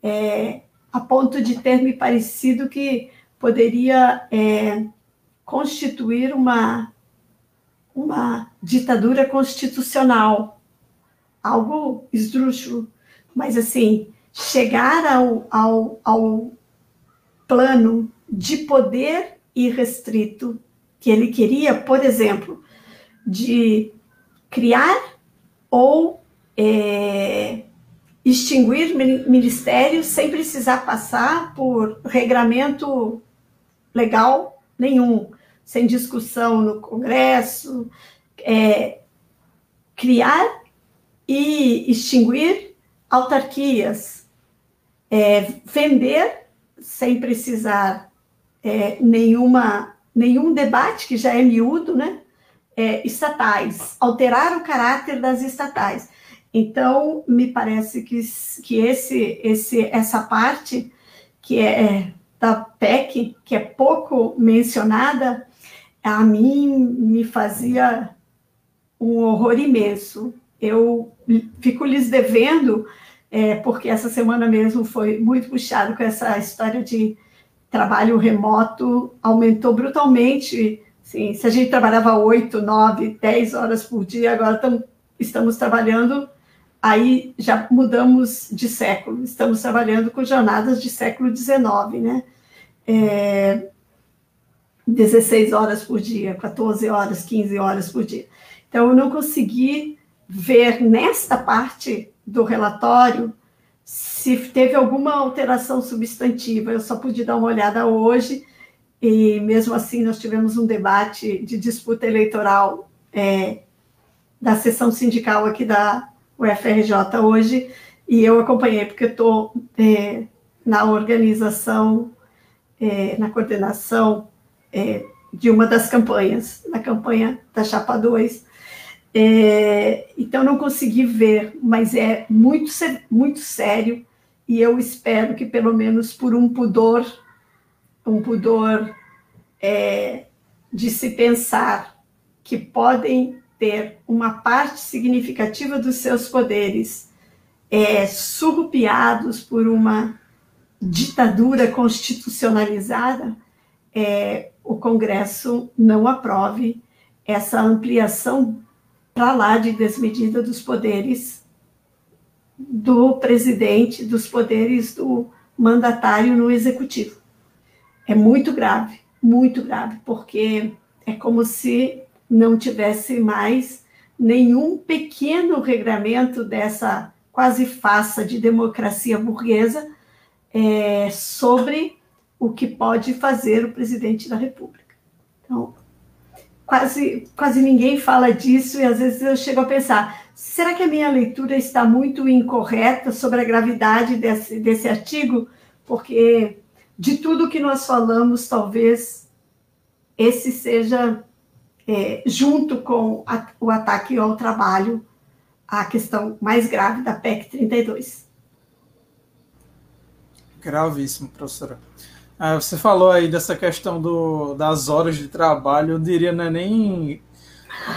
é, a ponto de ter me parecido que poderia é, constituir uma, uma ditadura constitucional, algo esdrúxulo, mas assim, chegar ao, ao, ao plano de poder irrestrito que ele queria, por exemplo, de criar ou é, extinguir ministérios sem precisar passar por regramento legal nenhum, sem discussão no Congresso, é, criar e extinguir autarquias, é, vender sem precisar é, nenhuma, nenhum debate, que já é miúdo, né? é, estatais, alterar o caráter das estatais. Então, me parece que, que esse, esse, essa parte que é, é da PEC, que é pouco mencionada, a mim me fazia um horror imenso. Eu fico lhes devendo, é, porque essa semana mesmo foi muito puxado com essa história de trabalho remoto, aumentou brutalmente Sim, se a gente trabalhava oito, nove, dez horas por dia, agora tam, estamos trabalhando, aí já mudamos de século, estamos trabalhando com jornadas de século XIX, né? É, 16 horas por dia, 14 horas, 15 horas por dia. Então, eu não consegui ver nesta parte do relatório se teve alguma alteração substantiva. Eu só pude dar uma olhada hoje e mesmo assim nós tivemos um debate de disputa eleitoral é, da sessão sindical aqui da UFRJ hoje, e eu acompanhei, porque estou é, na organização, é, na coordenação é, de uma das campanhas, na campanha da Chapa 2. É, então, não consegui ver, mas é muito, muito sério, e eu espero que, pelo menos por um pudor um pudor é, de se pensar que podem ter uma parte significativa dos seus poderes é, surrupiados por uma ditadura constitucionalizada, é, o Congresso não aprove essa ampliação para lá de desmedida dos poderes do presidente, dos poderes do mandatário no executivo. É muito grave, muito grave, porque é como se não tivesse mais nenhum pequeno regramento dessa quase faça de democracia burguesa é, sobre o que pode fazer o presidente da República. Então, quase, quase ninguém fala disso e às vezes eu chego a pensar: será que a minha leitura está muito incorreta sobre a gravidade desse, desse artigo? Porque de tudo que nós falamos, talvez esse seja, é, junto com a, o ataque ao trabalho, a questão mais grave da PEC 32. Gravíssimo, professora. Ah, você falou aí dessa questão do, das horas de trabalho, eu diria não é nem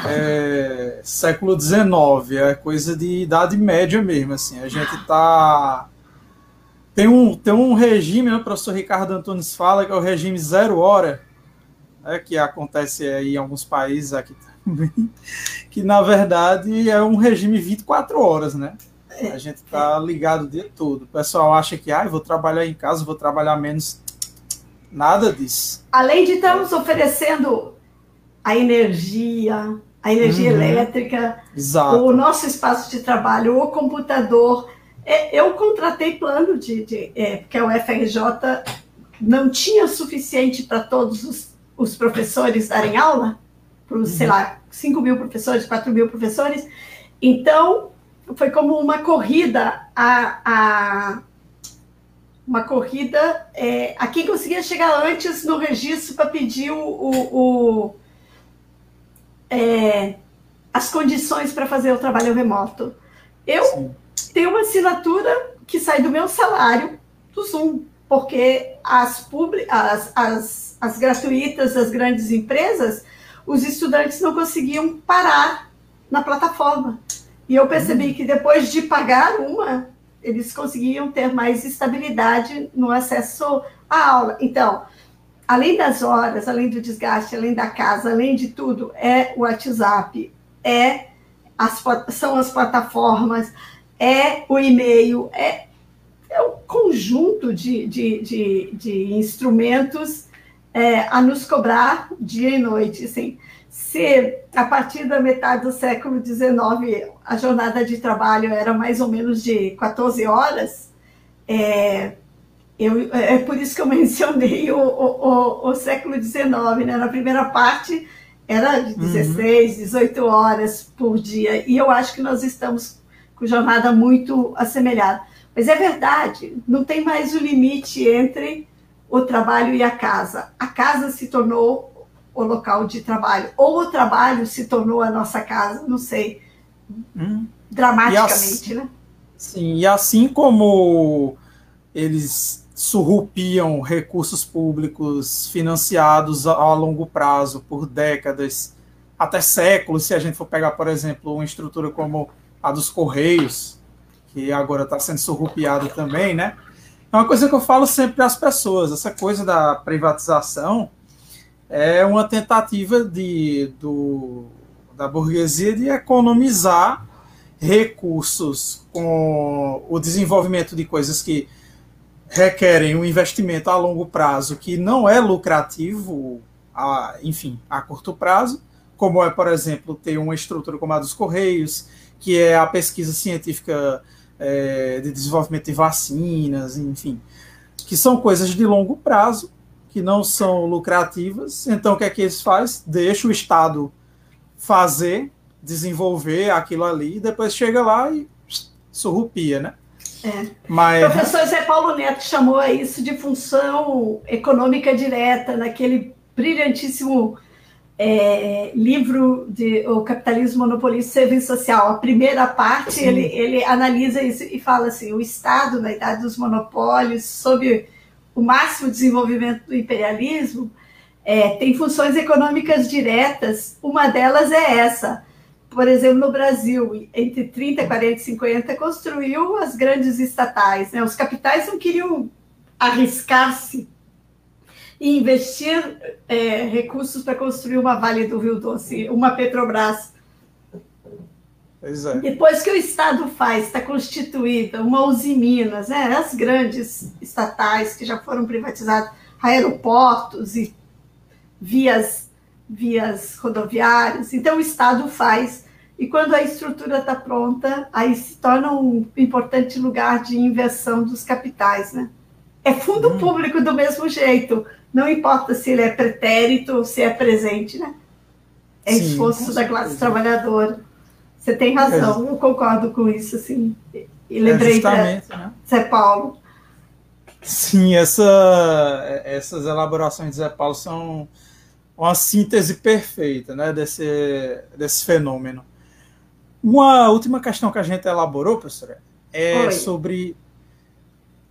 é, século XIX, é coisa de idade média mesmo, assim, a gente está tem um, tem um regime, né, o professor Ricardo Antunes fala, que é o regime zero hora, né, que acontece aí em alguns países aqui também, que na verdade é um regime 24 horas, né? A gente tá ligado o dia todo. O pessoal acha que, ah, vou trabalhar em casa, vou trabalhar menos. Nada disso. Além de estarmos oferecendo a energia, a energia uhum. elétrica, Exato. o nosso espaço de trabalho, o computador, é, eu contratei plano de, de é, porque o FRJ não tinha suficiente para todos os, os, professores darem aula, para os, uhum. sei lá, 5 mil professores, 4 mil professores. Então, foi como uma corrida a, a uma corrida é, a quem conseguia chegar antes no registro para pedir o, o, o é, as condições para fazer o trabalho remoto. Eu Sim tem uma assinatura que sai do meu salário do Zoom, porque as, as, as, as gratuitas das grandes empresas, os estudantes não conseguiam parar na plataforma. E eu percebi que depois de pagar uma, eles conseguiam ter mais estabilidade no acesso à aula. Então, além das horas, além do desgaste, além da casa, além de tudo, é o WhatsApp, é as, são as plataformas, é o e-mail, é, é conjunto de, de, de, de instrumentos é, a nos cobrar dia e noite. Assim. Se a partir da metade do século XIX a jornada de trabalho era mais ou menos de 14 horas, é, eu, é por isso que eu mencionei o, o, o, o século XIX. Né? Na primeira parte era de 16, uhum. 18 horas por dia, e eu acho que nós estamos com jornada muito assemelhada. Mas é verdade, não tem mais o limite entre o trabalho e a casa. A casa se tornou o local de trabalho, ou o trabalho se tornou a nossa casa, não sei. Hum. Dramaticamente, assim, né? Sim, e assim como eles surrupiam recursos públicos financiados a, a longo prazo por décadas, até séculos, se a gente for pegar, por exemplo, uma estrutura como a dos Correios, que agora está sendo surrupiada também, né? É uma coisa que eu falo sempre as pessoas, essa coisa da privatização é uma tentativa de, do, da burguesia de economizar recursos com o desenvolvimento de coisas que requerem um investimento a longo prazo que não é lucrativo, a, enfim, a curto prazo, como é, por exemplo, ter uma estrutura como a dos Correios, que é a pesquisa científica é, de desenvolvimento de vacinas, enfim, que são coisas de longo prazo, que não são lucrativas. Então, o que é que eles fazem? Deixa o Estado fazer, desenvolver aquilo ali, e depois chega lá e surrupia, né? É. Mas... O professor Zé Paulo Neto chamou isso de função econômica direta, naquele brilhantíssimo é, livro de O Capitalismo Monopolista e Serviço Social. A primeira parte, ele, ele analisa isso e fala assim, o Estado, na idade dos monopólios, sob o máximo desenvolvimento do imperialismo, é, tem funções econômicas diretas, uma delas é essa. Por exemplo, no Brasil, entre 30, 40 e 50, construiu as grandes estatais. Né? Os capitais não queriam arriscar-se e investir é, recursos para construir uma Vale do Rio Doce, uma Petrobras. É. Depois que o Estado faz, está constituída uma Usiminas, né, as grandes estatais que já foram privatizadas, aeroportos e vias, vias rodoviárias. Então, o Estado faz, e quando a estrutura está pronta, aí se torna um importante lugar de inversão dos capitais, né? É fundo hum. público do mesmo jeito. Não importa se ele é pretérito ou se é presente, né? É Sim, esforço da classe trabalhadora. Você tem razão, é. eu concordo com isso, assim. E lembrei é de né? Zé Paulo. Sim, essa, essas elaborações de Zé Paulo são uma síntese perfeita né, desse, desse fenômeno. Uma última questão que a gente elaborou, professora, é Oi. sobre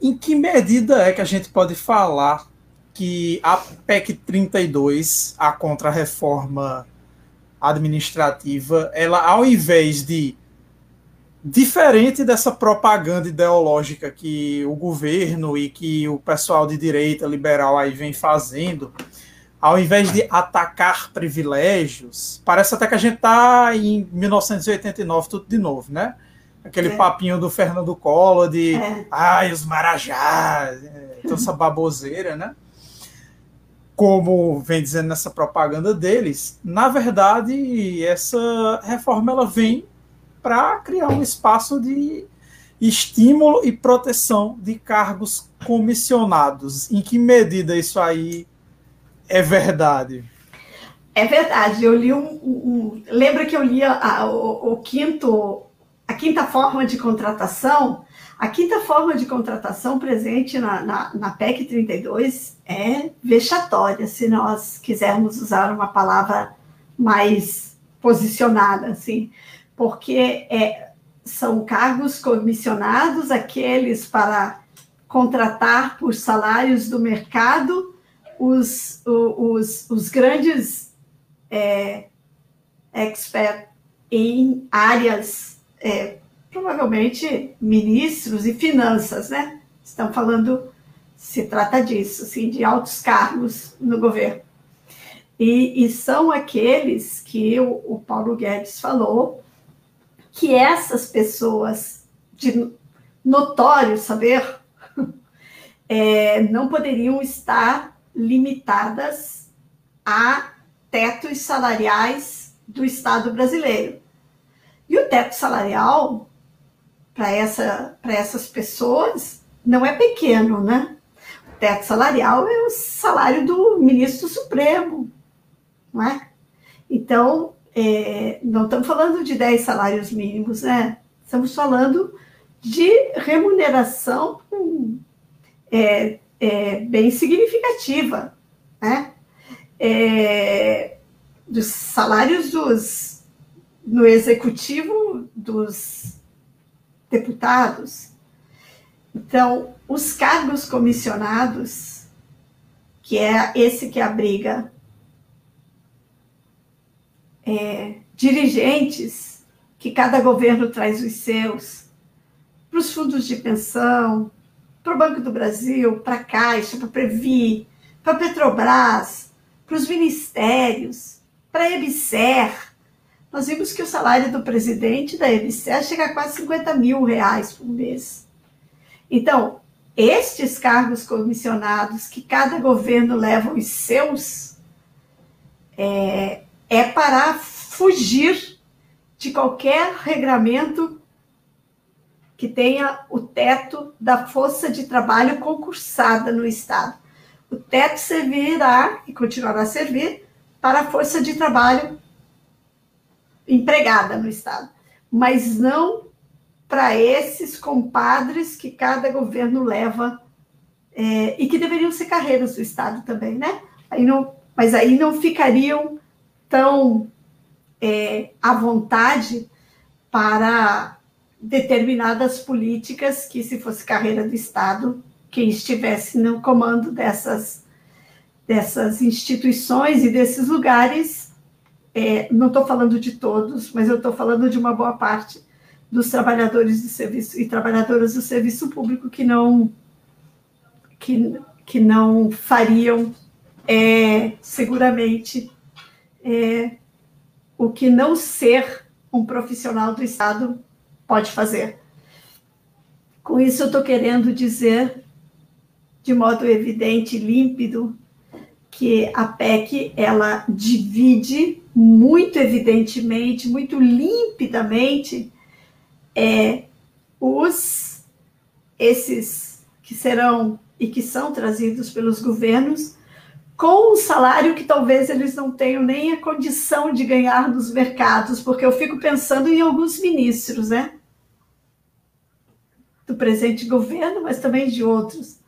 em que medida é que a gente pode falar que a PEC 32, a contra-reforma administrativa, ela, ao invés de diferente dessa propaganda ideológica que o governo e que o pessoal de direita liberal aí vem fazendo, ao invés de atacar privilégios, parece até que a gente está em 1989 tudo de novo, né? Aquele é. papinho do Fernando Collor de é. ai, os marajás, é, toda essa baboseira, né? Como vem dizendo nessa propaganda deles, na verdade, essa reforma ela vem para criar um espaço de estímulo e proteção de cargos comissionados. Em que medida isso aí é verdade? É verdade. Eu li um. um lembra que eu li a, a, o, o, quinto, a quinta forma de contratação? A quinta forma de contratação presente na, na, na PEC 32 é vexatória, se nós quisermos usar uma palavra mais posicionada, assim. Porque é, são cargos comissionados, aqueles para contratar por salários do mercado os, os, os grandes é, experts em áreas, é, provavelmente ministros e finanças, né? Estão falando, se trata disso, assim, de altos cargos no governo. E, e são aqueles que o, o Paulo Guedes falou, que essas pessoas de notório saber é, não poderiam estar limitadas a tetos salariais do Estado brasileiro. E o teto salarial para essa, essas pessoas não é pequeno, né? O teto salarial é o salário do ministro supremo, não é? Então, é, não estamos falando de 10 salários mínimos, né? Estamos falando de remuneração é, é, bem significativa, né? É, dos salários dos, no executivo dos deputados. Então, os cargos comissionados, que é esse que abriga é, dirigentes, que cada governo traz os seus, para os fundos de pensão, para o Banco do Brasil, para a Caixa, para a Previ, para a Petrobras, para os ministérios, para a EBSER. Nós vimos que o salário do presidente da EBSER chega a quase 50 mil reais por mês. Então, estes cargos comissionados que cada governo leva os seus, é, é para fugir de qualquer regramento que tenha o teto da força de trabalho concursada no Estado. O teto servirá e continuará a servir para a força de trabalho empregada no Estado, mas não para esses compadres que cada governo leva é, e que deveriam ser carreiras do Estado também, né? Aí não, mas aí não ficariam tão é, à vontade para determinadas políticas que, se fosse carreira do Estado, quem estivesse no comando dessas, dessas instituições e desses lugares, é, não estou falando de todos, mas eu estou falando de uma boa parte dos trabalhadores do serviço e trabalhadoras do serviço público que não que, que não fariam é, seguramente é, o que não ser um profissional do Estado pode fazer. Com isso, eu estou querendo dizer, de modo evidente e límpido, que a PEC ela divide muito evidentemente, muito limpidamente, é, os esses que serão e que são trazidos pelos governos com um salário que talvez eles não tenham nem a condição de ganhar nos mercados, porque eu fico pensando em alguns ministros, né? Do presente governo, mas também de outros.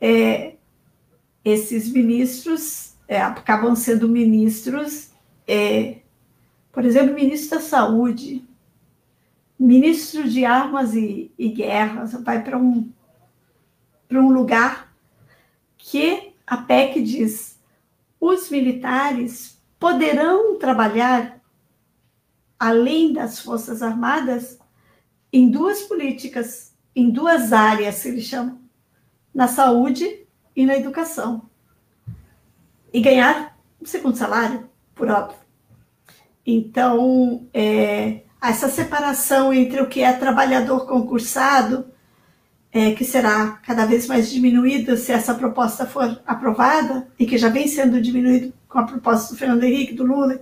É, esses ministros é, acabam sendo ministros, é, por exemplo, ministro da Saúde, ministro de Armas e, e Guerras, vai para um, um lugar que a PEC diz: os militares poderão trabalhar além das Forças Armadas em duas políticas, em duas áreas, se chamam, na saúde e na educação. E ganhar um segundo salário, por óbvio. Então, é, essa separação entre o que é trabalhador concursado é, que será cada vez mais diminuída se essa proposta for aprovada, e que já vem sendo diminuído com a proposta do Fernando Henrique, do Lula,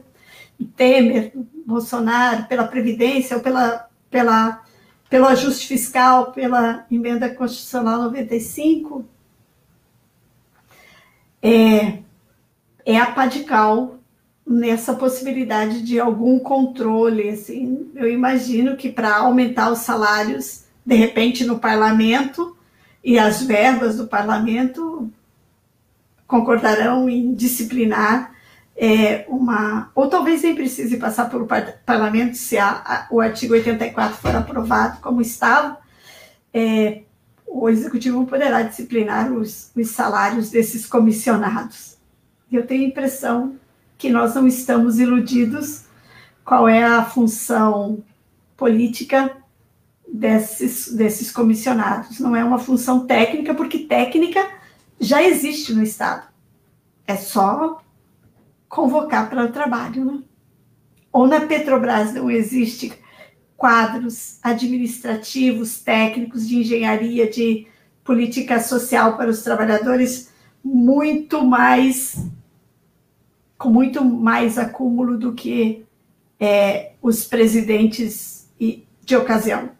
do Temer, do Bolsonaro, pela Previdência ou pela, pela, pelo ajuste fiscal, pela emenda constitucional 95, é, é a padical nessa possibilidade de algum controle. Assim. Eu imagino que para aumentar os salários de repente, no parlamento, e as verbas do parlamento concordarão em disciplinar é, uma. Ou talvez nem precise passar pelo parlamento se a, a, o artigo 84 for aprovado como estava. É, o executivo poderá disciplinar os, os salários desses comissionados. Eu tenho a impressão que nós não estamos iludidos qual é a função política desses, desses comissionados. Não é uma função técnica, porque técnica já existe no Estado. É só convocar para o trabalho. Né? Ou na Petrobras não existe quadros administrativos, técnicos, de engenharia, de política social para os trabalhadores muito mais com muito mais acúmulo do que é, os presidentes de ocasião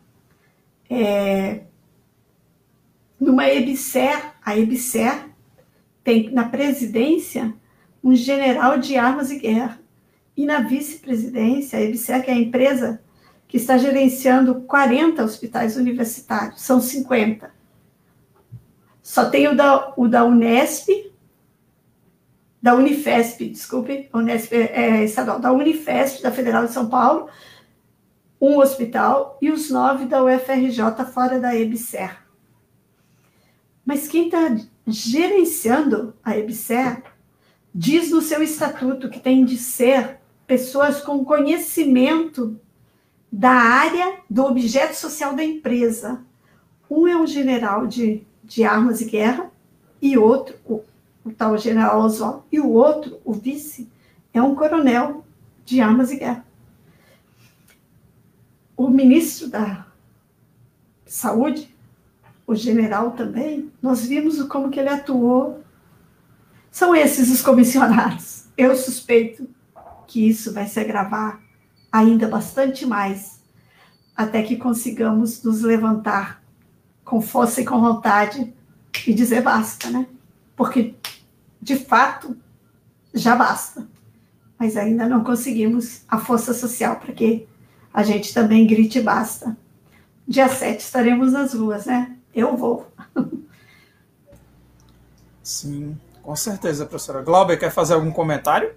é, numa EBSER, a EBSER tem na presidência um general de armas e guerra. E na vice-presidência, a EBSER, que é a empresa que está gerenciando 40 hospitais universitários, são 50. Só tem o da, o da Unesp, da Unifesp, desculpe, Unesp é, é estadual, da Unifesp, da Federal de São Paulo, um hospital e os nove da UFRJ fora da EBSER. Mas quem está gerenciando a EBSER diz no seu estatuto que tem de ser pessoas com conhecimento da área do objeto social da empresa. Um é um general de, de armas e guerra, e outro, o, tal general Oswald, e o outro, o vice, é um coronel de armas e guerra o ministro da Saúde, o general também, nós vimos como que ele atuou. São esses os comissionados. Eu suspeito que isso vai se agravar ainda bastante mais, até que consigamos nos levantar com força e com vontade e dizer basta, né? Porque, de fato, já basta. Mas ainda não conseguimos a força social para que a gente também grite basta. Dia 7 estaremos nas ruas, né? Eu vou. Sim, com certeza, professora. Glauber, quer fazer algum comentário?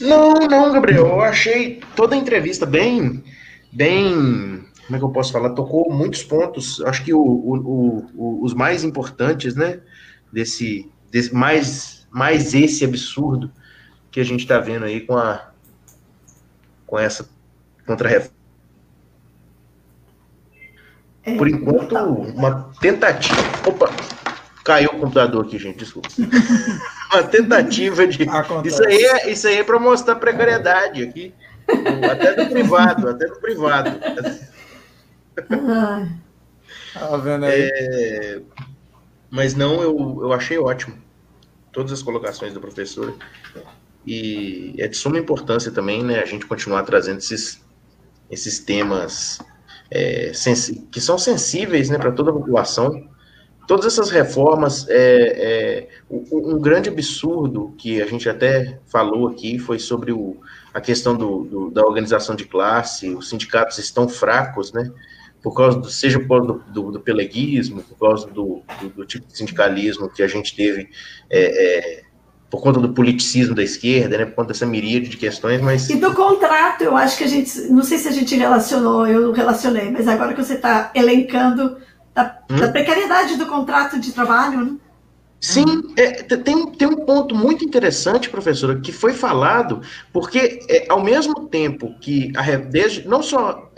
Não, não, Gabriel. Eu achei toda a entrevista bem, bem, como é que eu posso falar? Tocou muitos pontos. Acho que o, o, o, os mais importantes, né? Desse, desse mais, mais esse absurdo que a gente está vendo aí com a, com essa contra é, Por enquanto, uma tentativa. Opa! Caiu o computador aqui, gente, desculpa. uma tentativa de. Isso aí, é, isso aí é para mostrar precariedade aqui. Até no privado, até no privado. Ah. Tá vendo aí? É, mas não, eu, eu achei ótimo todas as colocações da professora. E é de suma importância também, né, a gente continuar trazendo esses, esses temas é, que são sensíveis né, para toda a população. Todas essas reformas, é, é, um, grande absurdo que a gente até falou aqui foi sobre o, a questão do, do, da organização de classe, os sindicatos estão fracos, né? Por causa do, seja por causa do, do peleguismo, por causa do, tipo de sindicalismo que a gente teve é, é por conta do politicismo da esquerda, né, por conta dessa miríade de questões, mas... E do contrato, eu acho que a gente, não sei se a gente relacionou, eu relacionei, mas agora que você está elencando da, hum? da, precariedade do contrato de trabalho, né? Sim, é, tem, tem um ponto muito interessante, professora, que foi falado, porque é, ao mesmo tempo que a, desde, não só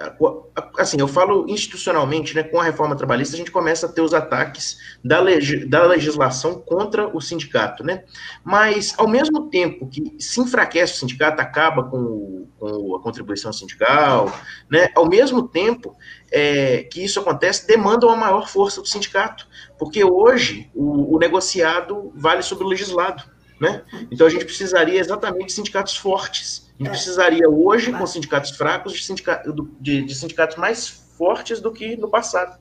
assim, eu falo institucionalmente, né, com a reforma trabalhista, a gente começa a ter os ataques da, leg, da legislação contra o sindicato, né? Mas ao mesmo tempo que se enfraquece o sindicato, acaba com, com a contribuição sindical, né? Ao mesmo tempo é, que isso acontece, demanda uma maior força do sindicato, porque hoje o, o negociado vale sobre o legislado. Né? Então a gente precisaria exatamente de sindicatos fortes. A gente precisaria hoje, com sindicatos fracos, de, sindicato, de, de sindicatos mais fortes do que no passado,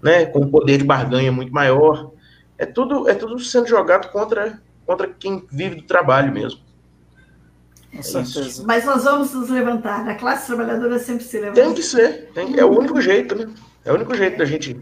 né? com um poder de barganha muito maior. É tudo, é tudo sendo jogado contra, contra quem vive do trabalho mesmo. Com é. Mas nós vamos nos levantar. A classe trabalhadora sempre se levanta. Tem que ser. Tem, é o único jeito, né? É o único jeito da gente.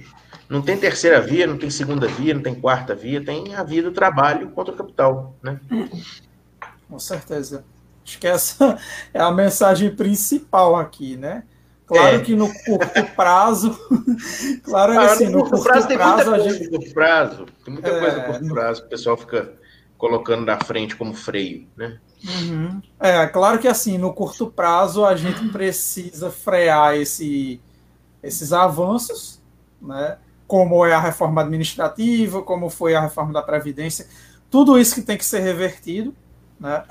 Não tem terceira via, não tem segunda via, não tem quarta via, tem a via do trabalho contra o capital, né? É. Com certeza. Acho que essa é a mensagem principal aqui, né? Claro é. que no curto prazo, claro que ah, assim, no, curto, curto prazo, tem muita coisa gente... no curto prazo, tem muita é, coisa no curto prazo que o pessoal fica colocando na frente como freio, né? Uhum. É, claro que assim, no curto prazo a gente precisa frear esse, esses avanços, né? Como é a reforma administrativa, como foi a reforma da Previdência, tudo isso que tem que ser revertido, né?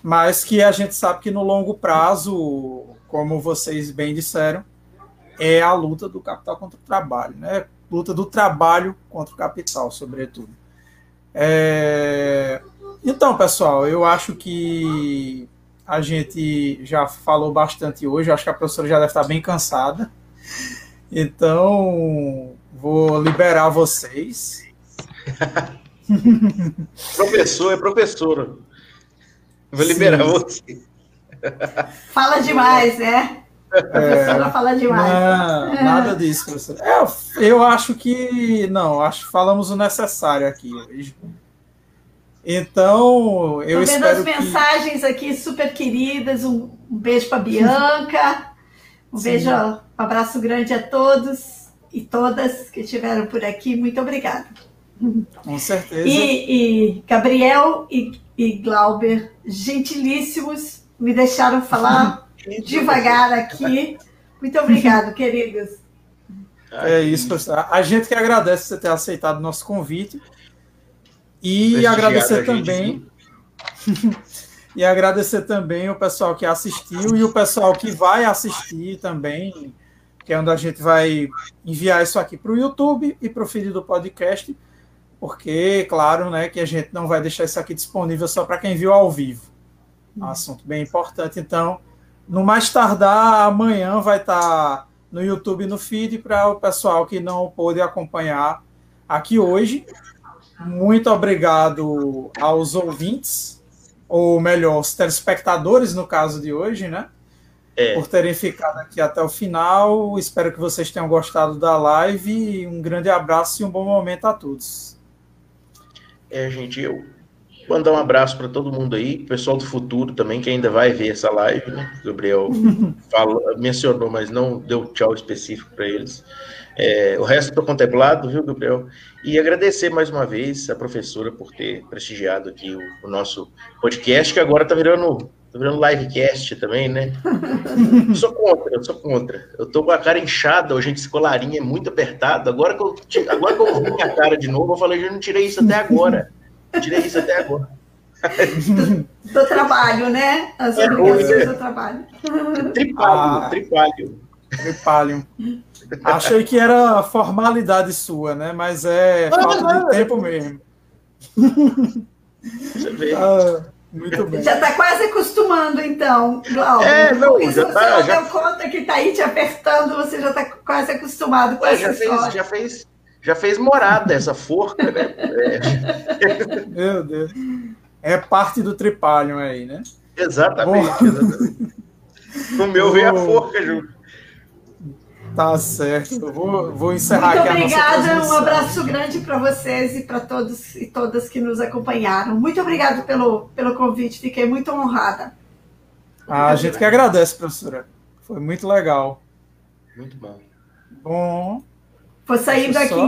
Mas que a gente sabe que no longo prazo, como vocês bem disseram, é a luta do capital contra o trabalho, né? Luta do trabalho contra o capital, sobretudo. É... Então, pessoal, eu acho que a gente já falou bastante hoje. acho que a professora já deve estar bem cansada. Então, vou liberar vocês. Professor é professora. Vou liberar Sim. você. Fala demais, né? A professora é, fala demais. Não, nada disso, professor. É, eu acho que. Não, acho que falamos o necessário aqui. Então, eu Tô vendo as mensagens aqui super queridas. Um, um beijo para Bianca. Um Sim. beijo, um abraço grande a todos e todas que estiveram por aqui. Muito obrigada. Com certeza. E, e Gabriel e, e Glauber, gentilíssimos, me deixaram falar devagar aqui. Muito obrigado, queridos. É isso, professor. A gente que agradece você ter aceitado o nosso convite. E agradecer também. e agradecer também o pessoal que assistiu e o pessoal que vai assistir também, que é onde a gente vai enviar isso aqui para o YouTube e para o feed do podcast, porque, claro, né, que a gente não vai deixar isso aqui disponível só para quem viu ao vivo. um assunto bem importante. Então, no mais tardar, amanhã vai estar tá no YouTube no feed para o pessoal que não pôde acompanhar aqui hoje. Muito obrigado aos ouvintes, ou melhor, os telespectadores, no caso de hoje, né? É. Por terem ficado aqui até o final. Espero que vocês tenham gostado da live. Um grande abraço e um bom momento a todos. É, gente, eu mandar um abraço para todo mundo aí, pessoal do futuro também, que ainda vai ver essa live, né? O Gabriel falou, mencionou, mas não deu tchau específico para eles. É, o resto estou contemplado, viu, Gabriel? E agradecer mais uma vez a professora por ter prestigiado aqui o, o nosso podcast, que agora está virando, tá virando livecast também, né? eu sou contra, eu sou contra. Eu tô com a cara inchada, hoje, esse colarinho é muito apertado. Agora que eu, agora que eu vi minha cara de novo, eu falei, eu não tirei isso até agora. Eu tirei isso até agora. do, do, trabalho, né? As é, obrigações do trabalho. Tripalho, ah, tripalho. Tripalho. Achei que era formalidade sua, né? Mas é falta de tempo mesmo. Você vê. Ah, Muito bem. Já está quase acostumando, então, Glauber. É, não, Porque já se você tá- não já- deu conta que está aí te apertando, você já está quase acostumado com Ué, essa já, fez, história. já, fez, já fez morada essa forca, né? É, Meu Deus. É parte do tripalho aí, né? exatamente, exatamente. No meu veio a forca junto. Tá certo. Eu vou, vou encerrar Muito aqui a nossa obrigada, um abraço grande para vocês e para todos e todas que nos acompanharam. Muito obrigada pelo, pelo convite, fiquei muito honrada. A gente que agradece, professora. Foi muito legal. Muito bom. Bom, Vou saindo Deixa eu aqui só-